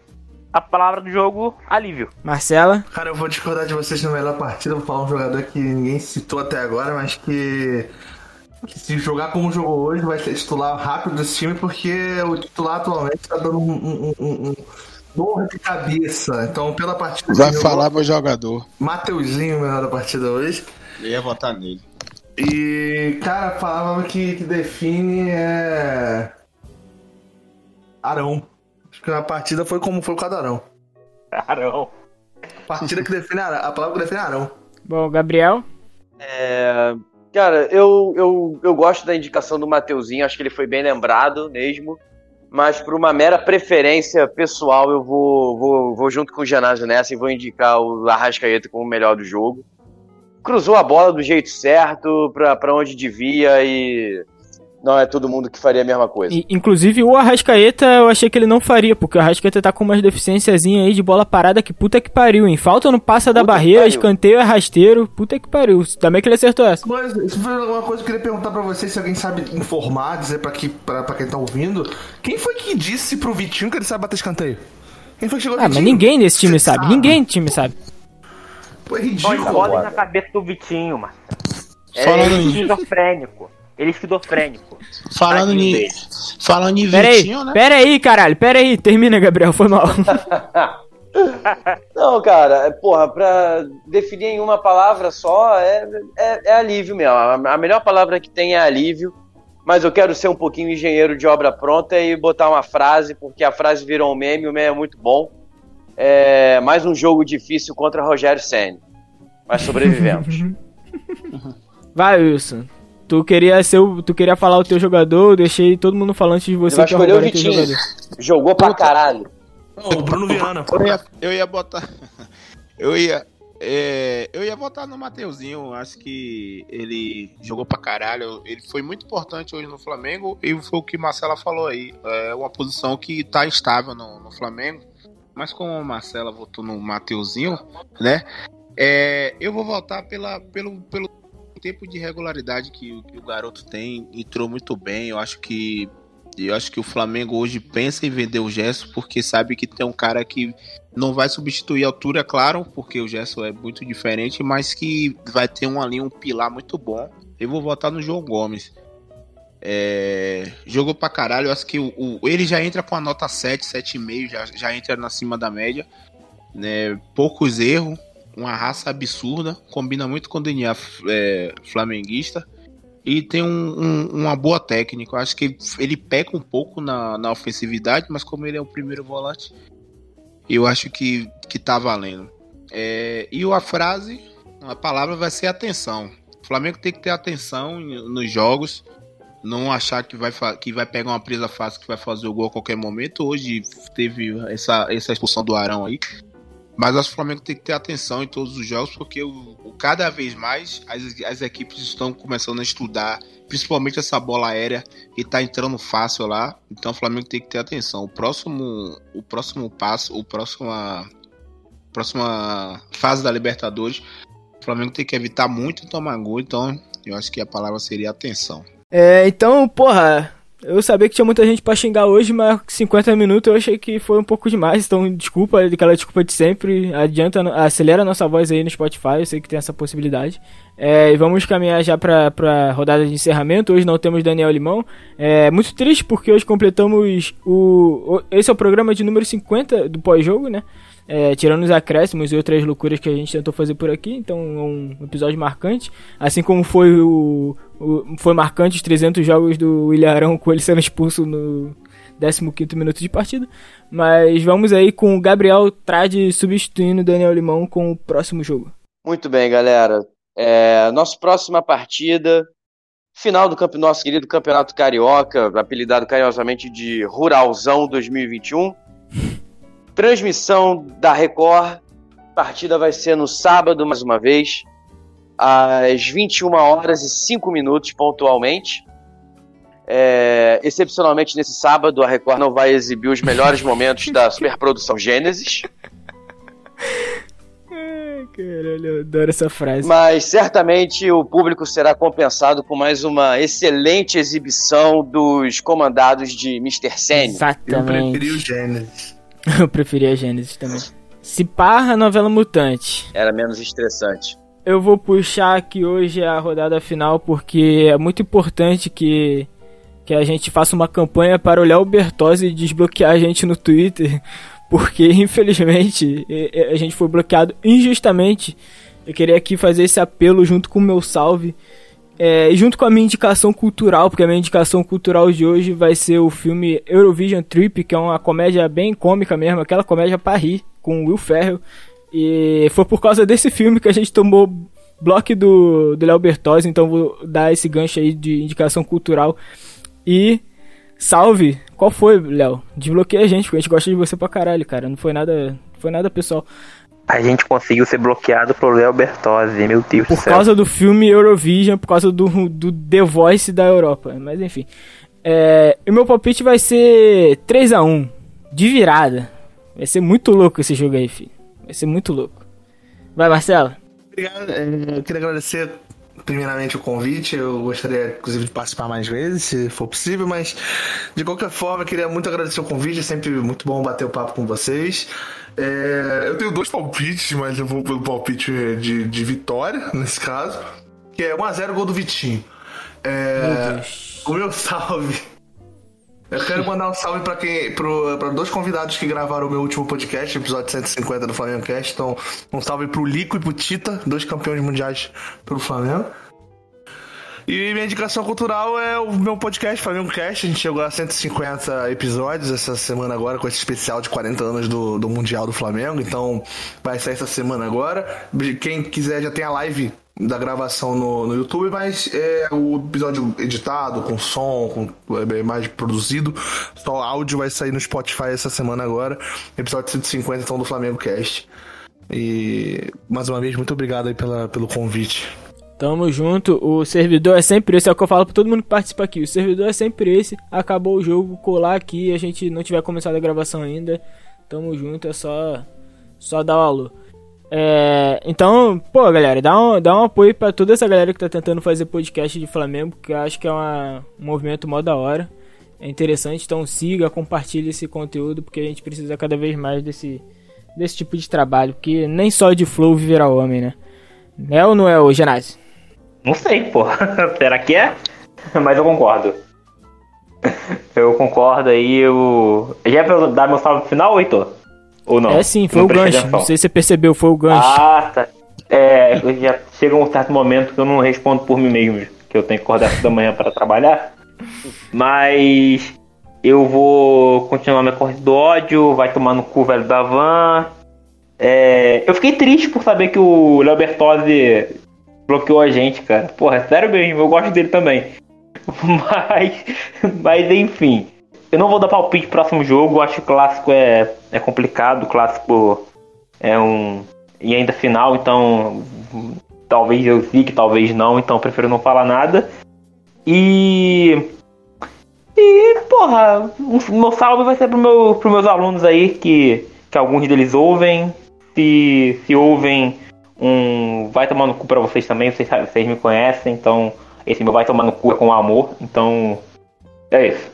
[SPEAKER 5] a palavra do jogo, alívio.
[SPEAKER 4] Marcela.
[SPEAKER 2] Cara, eu vou discordar de vocês na melhor partida. Vou falar um jogador que ninguém citou até agora, mas que, que se jogar como jogou hoje vai ser titular rápido desse time, porque o titular atualmente tá dando um, um, um, um dor de cabeça. Então, pela partida.
[SPEAKER 7] Vai falar meu jogador.
[SPEAKER 2] Mateuzinho, melhor da partida hoje.
[SPEAKER 7] Eu ia votar nele.
[SPEAKER 2] E, cara, falava que, que define é. Arão. Acho que a partida foi como foi o Cadarão.
[SPEAKER 5] Carão.
[SPEAKER 2] Partida que define Arão. A palavra que define Arão.
[SPEAKER 4] Bom, Gabriel.
[SPEAKER 6] É, cara, eu, eu, eu gosto da indicação do Mateuzinho, acho que ele foi bem lembrado mesmo. Mas por uma mera preferência pessoal, eu vou, vou, vou junto com o Genásio nessa e vou indicar o Arrascaeta como o melhor do jogo. Cruzou a bola do jeito certo, pra onde devia e não é todo mundo que faria a mesma coisa.
[SPEAKER 4] E, inclusive o Arrascaeta eu achei que ele não faria, porque o Arrascaeta tá com umas deficiênciazinhas aí de bola parada que puta que pariu, hein? Falta no passa da
[SPEAKER 6] Puta
[SPEAKER 4] barreira, escanteio é rasteiro, puta que pariu. Também que ele acertou essa.
[SPEAKER 2] Mas isso foi uma coisa que eu queria perguntar pra vocês, se alguém sabe informar, dizer pra, que, pra, pra quem tá ouvindo. Quem foi que disse pro Vitinho que ele sabe bater escanteio? Quem foi que chegou
[SPEAKER 4] Ah, mas ninguém nesse time
[SPEAKER 2] Você
[SPEAKER 4] sabe, ninguém no time sabe.
[SPEAKER 2] Pô, é
[SPEAKER 5] Põe
[SPEAKER 2] ridículo.
[SPEAKER 5] bola na cabeça do Vitinho, mano. É esquizofrênico. Ele é esquizofrênico.
[SPEAKER 7] Falando em, falando em
[SPEAKER 4] Pera aí,
[SPEAKER 7] Vitinho, né?
[SPEAKER 4] pera aí, caralho, pera aí, termina, Gabriel, foi mal.
[SPEAKER 6] Não, cara, é, porra, pra definir em uma palavra só é, é, é alívio mesmo. A, a melhor palavra que tem é alívio, mas eu quero ser um pouquinho engenheiro de obra pronta e botar uma frase, porque a frase virou um meme, o meme é muito bom. É mais um jogo difícil contra Rogério Senna. Mas sobrevivemos.
[SPEAKER 4] Vai, Wilson. Tu queria ser o, tu queria falar o teu jogador, eu deixei todo mundo falando antes de você
[SPEAKER 6] vai
[SPEAKER 4] que
[SPEAKER 6] escolher o Vitinho. Jogou pra caralho.
[SPEAKER 2] O Bruno Viana.
[SPEAKER 7] Eu ia, eu ia botar. Eu ia. é, eu ia votar no Mateuzinho. Acho que ele jogou pra caralho. Ele foi muito importante hoje no Flamengo. E foi o que Marcela falou aí. É uma posição que tá estável no, no Flamengo. Mas como a Marcela votou no Mateuzinho, né? é, eu vou votar pela, pelo, pelo tempo de regularidade que, o- que o garoto tem. Entrou muito bem. Eu acho que. Eu acho que o Flamengo hoje pensa em vender o Gesso porque sabe que tem um cara que não vai substituir a altura, é claro, porque o Gerson é muito diferente, mas que vai ter um ali um pilar muito bom. Eu vou votar no João Gomes. É, jogou pra caralho, eu acho que o, o- ele já entra com a nota 7, 7,5, já, já entra na cima da média. Né? Poucos erros, uma raça absurda, combina muito com o DNA é, flamenguista. E tem um- um- uma boa técnica. Eu acho que ele peca um pouco na, na ofensividade, mas como ele é o primeiro volante, eu acho que, que tá valendo. É, e a frase, a palavra vai ser atenção. O Flamengo tem que ter atenção nos jogos. Não achar que vai, que vai pegar uma presa fácil que vai fazer o gol a qualquer momento. Hoje teve essa, essa expulsão do Arão aí. Mas acho que o Flamengo tem que ter atenção em todos os jogos, porque o, o- cada vez mais as, as equipes estão começando a estudar, principalmente essa bola aérea que tá entrando fácil lá. Então o Flamengo tem que ter atenção. O próximo, o próximo passo, o próximo, a próxima fase da Libertadores, o Flamengo tem que evitar muito tomar gol. Então eu acho que a palavra seria atenção.
[SPEAKER 4] É, então, porra, eu sabia que tinha muita gente pra xingar hoje, mas 50 minutos eu achei que foi um pouco demais. Então, desculpa, aquela desculpa de sempre. Adianta, acelera a nossa voz aí no Spotify, eu sei que tem essa possibilidade. É, e vamos caminhar já pra, pra rodada de encerramento. Hoje não temos Daniel Limão. É muito triste porque hoje completamos o esse é o programa de número 50 do pós-jogo, né? É, tirando os acréscimos e outras loucuras que a gente tentou fazer por aqui, então é um episódio marcante, assim como foi o, o foi marcante os 300 jogos do Ilharão com ele sendo expulso no 15º minuto de partida, mas vamos aí com o Gabriel Trade substituindo o Daniel Limão com o próximo jogo.
[SPEAKER 6] Muito bem, galera. É, nossa próxima partida, final do camp nosso querido Campeonato Carioca, apelidado carinhosamente de Ruralzão 2021. Transmissão da Record. A partida vai ser no sábado, mais uma vez, às 21 horas e 5 minutos, pontualmente. É, excepcionalmente nesse sábado, a Record não vai exibir os melhores momentos da superprodução Gênesis.
[SPEAKER 4] Ai, caralho, eu adoro essa frase.
[SPEAKER 6] Mas certamente o público será compensado com mais uma excelente exibição dos comandados de Mr. Sen.
[SPEAKER 2] Eu
[SPEAKER 4] Exatamente.
[SPEAKER 2] preferi o Gênesis.
[SPEAKER 4] Eu preferi a Gênesis também. Se parra, novela mutante.
[SPEAKER 6] Era menos estressante.
[SPEAKER 4] Eu vou puxar aqui hoje a rodada final porque é muito importante que, que a gente faça uma campanha para olhar o Bertozzi e desbloquear a gente no Twitter. Porque, infelizmente, a gente foi bloqueado injustamente. Eu queria aqui fazer esse apelo junto com o meu salve. É, junto com a minha indicação cultural, porque a minha indicação cultural de hoje vai ser o filme Eurovision Trip, que é uma comédia bem cômica mesmo, aquela comédia pra rir, com Will Ferrell. E foi por causa desse filme que a gente tomou bloco do, do Léo Bertozzi, então vou dar esse gancho aí de indicação cultural. E salve! Qual foi, Léo? Desbloqueia a gente, porque a gente gosta de você pra caralho, cara. Não foi nada, foi nada pessoal.
[SPEAKER 5] A gente conseguiu ser bloqueado pro Léo Bertozzi, meu Deus do
[SPEAKER 4] Por
[SPEAKER 5] céu.
[SPEAKER 4] causa do filme Eurovision, por causa do, do The Voice da Europa. Mas enfim. É, o meu palpite vai ser 3 a 1 De virada. Vai ser muito louco esse jogo aí, filho. Vai ser muito louco. Vai, Marcelo.
[SPEAKER 2] Obrigado. é, Eu queria agradecer primeiramente o convite. Eu gostaria, inclusive, de participar mais vezes, se for possível, mas de qualquer forma, eu queria muito agradecer o convite. É sempre muito bom bater o papo com vocês. É, eu tenho dois palpites, mas eu vou pelo palpite de, de vitória, nesse caso, que é 1x0 gol do Vitinho. É,
[SPEAKER 4] Meu Deus.
[SPEAKER 2] o meu salve. Eu quero mandar um salve pra quem, pro, pra dois convidados que gravaram o meu último podcast, episódio 150 do Flamengo Cast. Então, um salve pro Lico e pro Tita, dois campeões mundiais pelo Flamengo. E minha indicação cultural é o meu podcast, Flamengo Cast. A gente chegou a 150 episódios essa semana agora, com esse especial de 40 anos do, do Mundial do Flamengo. Então, vai sair essa semana agora. Quem quiser já tem a live da gravação no, no YouTube, mas é o episódio editado, com som, com é, mais produzido. Só áudio vai sair no Spotify essa semana agora. Episódio 150 então do Flamengo Cast. E mais uma vez, muito obrigado aí pela, pelo convite.
[SPEAKER 4] Tamo junto. O servidor é sempre esse. É o que eu falo pra todo mundo que participa aqui. O servidor é sempre esse. Acabou o jogo, colar aqui. A gente não tiver começado a gravação ainda. Tamo junto. É só, só dar o alô. É, então, pô, galera, dá um, dá um apoio pra toda essa galera que tá tentando fazer podcast de Flamengo, que eu acho que é uma, um movimento mó da hora. É interessante, então siga, compartilhe esse conteúdo, porque a gente precisa cada vez mais desse, desse tipo de trabalho, porque nem só de flow viverá homem, né? É ou não é, o Genásio?
[SPEAKER 5] Não sei, pô. Será que é? Mas eu concordo. Eu concordo aí, eu. Já é pra eu dar meu salve final, Heitor? Ou não?
[SPEAKER 4] É sim, foi
[SPEAKER 5] Não
[SPEAKER 4] o gancho.
[SPEAKER 5] atenção.
[SPEAKER 4] Não sei se você percebeu, foi o gancho.
[SPEAKER 5] Ah, tá. É, já chega um certo momento que eu não respondo por mim mesmo, que eu tenho que acordar da manhã para trabalhar. Mas eu vou continuar minha corrida do ódio, vai tomar no cu velho da van. É, eu fiquei triste por saber que o Léo Bertozzi bloqueou a gente, cara. Porra, é sério mesmo, eu gosto dele também. Mas, mas enfim. Eu não vou dar palpite pro próximo jogo, acho que o clássico é, é complicado, o clássico é um. E ainda final, então talvez eu fique, talvez não, então prefiro não falar nada. E. E, porra, meu salve vai ser pro meu, pros meus alunos aí, que, que alguns deles ouvem. Se, se ouvem, um, vai tomar no cu pra vocês também, vocês, vocês me conhecem, então esse meu vai tomar no cu é com amor, então. É isso.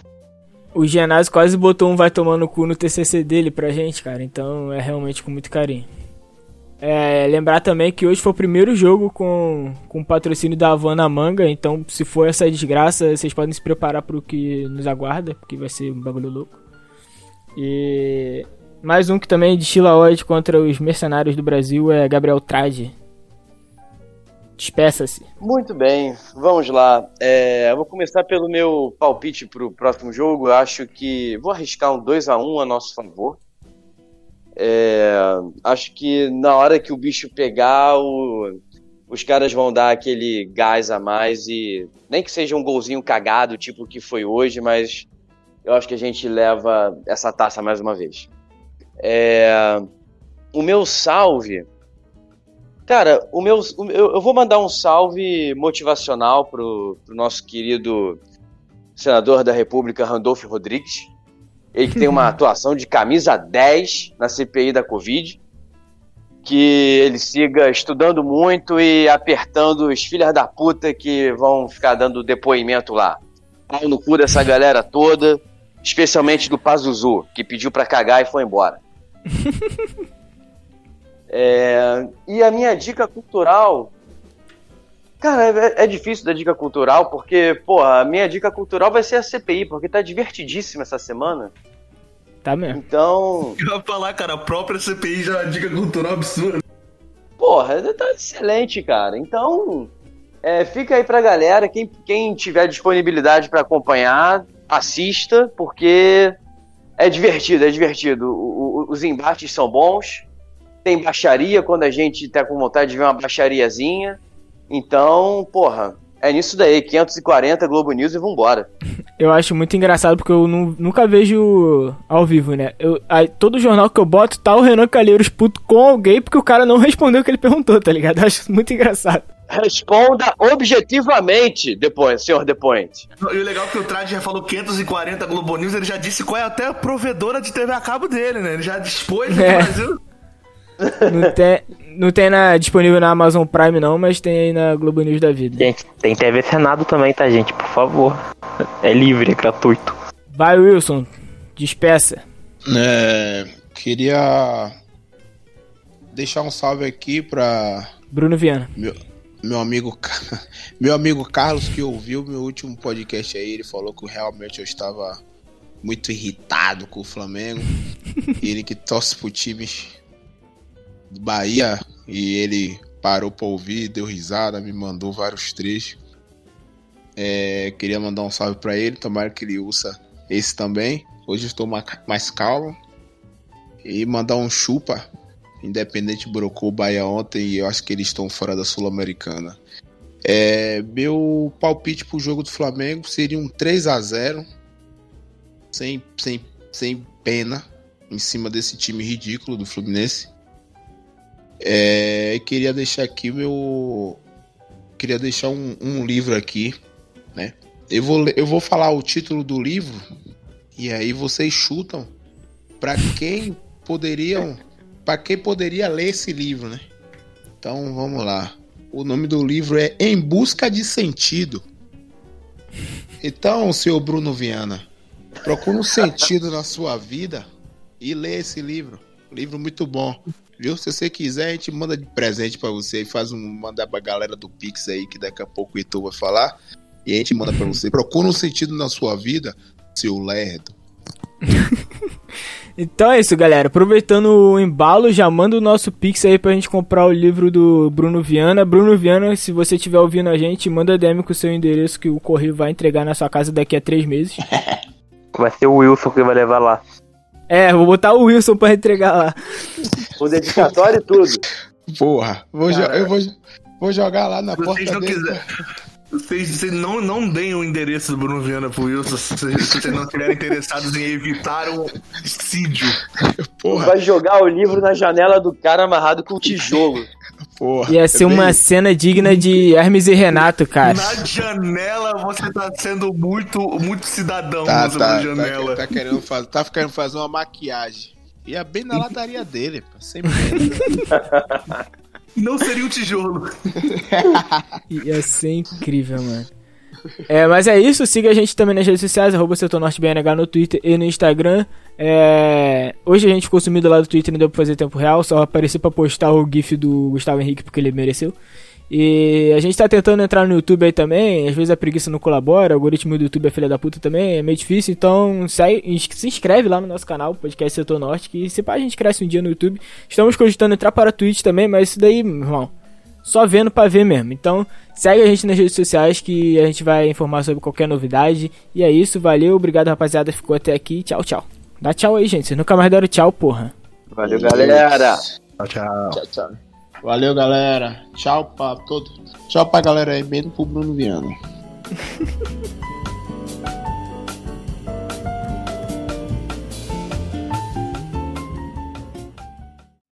[SPEAKER 4] O Genásio quase botou um vai tomar no cu no TCC dele pra gente, cara. Então é realmente com muito carinho. É, lembrar também que hoje foi o primeiro jogo com, com patrocínio da Havana Manga. Então, se for essa desgraça, vocês podem se preparar pro que nos aguarda, porque vai ser um bagulho louco. E mais um que também destila ódio contra os mercenários do Brasil é Gabriel Trade. Despeça-se.
[SPEAKER 6] Muito bem, vamos lá. É, eu vou começar pelo meu palpite pro próximo jogo. Acho que vou arriscar um 2 a 1 a nosso favor. É, acho que na hora que o bicho pegar, o- os caras vão dar aquele gás a mais e nem que seja um golzinho cagado, tipo o que foi hoje, mas eu acho que a gente leva essa taça mais uma vez. É, o meu salve. Cara, o meu, o- eu, eu vou mandar um salve motivacional pro, pro nosso querido senador da República, Randolfo Rodrigues. Ele que tem uma atuação de camisa 10 na CPI da Covid. Que ele siga estudando muito e apertando os filhas da puta que vão ficar dando depoimento lá. Pau no cu dessa galera toda, especialmente do Pazuzu, que pediu pra cagar e foi embora. É, e a minha dica cultural. Cara, é, é difícil da dica cultural, porque, porra, a minha dica cultural vai ser a CPI, porque tá divertidíssima essa semana.
[SPEAKER 4] Tá mesmo.
[SPEAKER 6] Então,
[SPEAKER 2] Eu ia falar, cara, a própria CPI já é uma dica cultural absurda.
[SPEAKER 6] porra, tá excelente, cara. Então, é, fica aí pra galera, quem, quem tiver disponibilidade pra acompanhar, assista, porque é divertido, é divertido. O- o- os embates são bons, tem baixaria quando a gente tá com vontade de ver uma baixariazinha. Então, porra, é nisso daí, 540 Globo News e vambora.
[SPEAKER 4] Eu acho muito engraçado porque eu nu- nunca vejo ao vivo, né? Eu, todo jornal que eu boto tá o Renan Calheiros puto com alguém porque o cara não respondeu o que ele perguntou, tá ligado? Eu acho muito engraçado.
[SPEAKER 6] Responda objetivamente, depois, senhor depoente.
[SPEAKER 2] E o legal é que o Trad já falou 540 Globo News, ele já disse qual é até a provedora de TV a cabo dele, né? Ele já dispôs no
[SPEAKER 4] É.
[SPEAKER 2] Brasil.
[SPEAKER 4] Não tem, não tem na, disponível na Amazon Prime não, mas tem aí na Globo News da vida.
[SPEAKER 5] Gente, tem TV Senado também, tá, gente? Por favor. É livre, é gratuito.
[SPEAKER 4] Vai, Wilson. Despeça.
[SPEAKER 7] É, queria deixar um salve aqui pra
[SPEAKER 4] Bruno Viana.
[SPEAKER 7] meu, meu amigo meu amigo Carlos que ouviu meu último podcast aí, ele falou que realmente eu estava muito irritado com o Flamengo. ele que torce pro time do Bahia e ele parou pra ouvir, deu risada, me mandou vários trechos. É, queria mandar um salve pra ele, tomara que ele ouça esse também. Hoje eu estou ma- mais calmo. E mandar um chupa Independente brocou o Bahia ontem e eu acho que eles estão fora da Sul-Americana. É, meu palpite pro jogo do Flamengo seria um 3 a 0 sem, sem, sem pena em cima desse time ridículo do Fluminense. É, queria deixar aqui o meu. Queria deixar um, um livro aqui, né? Eu vou, eu vou falar o título do livro e aí vocês chutam para quem poderiam para quem poderia ler esse livro, né? Então vamos lá. O nome do livro é Em Busca de Sentido. Então, senhor Bruno Viana, procure um sentido na sua vida e lê esse livro. Livro muito bom. Viu? Se você quiser, a gente manda de presente pra você e faz um manda pra galera do Pix aí que daqui a pouco o Heitor vai falar. E a gente manda pra você. Procura um sentido na sua vida, seu lerdo.
[SPEAKER 4] Então é isso, galera. Aproveitando o embalo, já manda o nosso pix aí pra gente comprar o livro do Bruno Viana. Bruno Viana, se você estiver ouvindo a gente, manda DM com o seu endereço que o correio vai entregar na sua casa daqui a três meses.
[SPEAKER 5] Vai ser o Wilson que vai levar lá.
[SPEAKER 4] É, vou botar o Wilson pra entregar lá.
[SPEAKER 6] Com dedicatório e tudo.
[SPEAKER 7] Porra, vou eu vou, vou jogar lá na
[SPEAKER 2] Se vocês
[SPEAKER 7] porta
[SPEAKER 2] não
[SPEAKER 7] dele.
[SPEAKER 2] quiserem. Vocês, não, não deem o endereço do Bruno Viana pro Wilson se, vocês não estiverem interessados em evitar um suicídio.
[SPEAKER 7] Porra,
[SPEAKER 6] Vai jogar o livro na janela do cara amarrado com tijolo.
[SPEAKER 7] porra.
[SPEAKER 4] Ia ser
[SPEAKER 7] É bem-
[SPEAKER 4] uma cena digna de Hermes e Renato, cara.
[SPEAKER 2] Na janela você tá sendo muito, muito cidadão
[SPEAKER 7] Tá,
[SPEAKER 2] no
[SPEAKER 7] tá,
[SPEAKER 2] janela.
[SPEAKER 7] tá, tá querendo fazer, tá querendo fazer uma maquiagem. Ia bem na lataria dele, pô, sem medo.
[SPEAKER 2] Não seria um tijolo.
[SPEAKER 4] Ia ser incrível, mano. É, mas é isso, siga a gente também nas redes sociais, arroba Setor Norte BNH no Twitter e no Instagram. É, hoje a gente ficou sumido lá do Twitter, não deu pra fazer tempo real, só apareci pra postar o GIF do Gustavo Henrique porque ele mereceu. E a gente tá tentando entrar no YouTube aí também, às vezes a preguiça não colabora, o algoritmo do YouTube é filha da puta também, é meio difícil, então sai, se inscreve lá no nosso canal, Podcast Setor Norte, que se pá a gente cresce um dia no YouTube. Estamos cogitando entrar para a Twitch também, mas isso daí, irmão, só vendo pra ver mesmo. Então, segue a gente nas redes sociais que a gente vai informar sobre qualquer novidade. E é isso, valeu, obrigado rapaziada, ficou até aqui, tchau, tchau. Dá tchau aí, gente, vocês nunca mais deram tchau, porra.
[SPEAKER 6] Valeu, galera.
[SPEAKER 2] Tchau, tchau.
[SPEAKER 7] Tchau, tchau. Valeu, galera. Tchau pra todos. Tchau pra galera aí, mesmo pro Bruno Viana.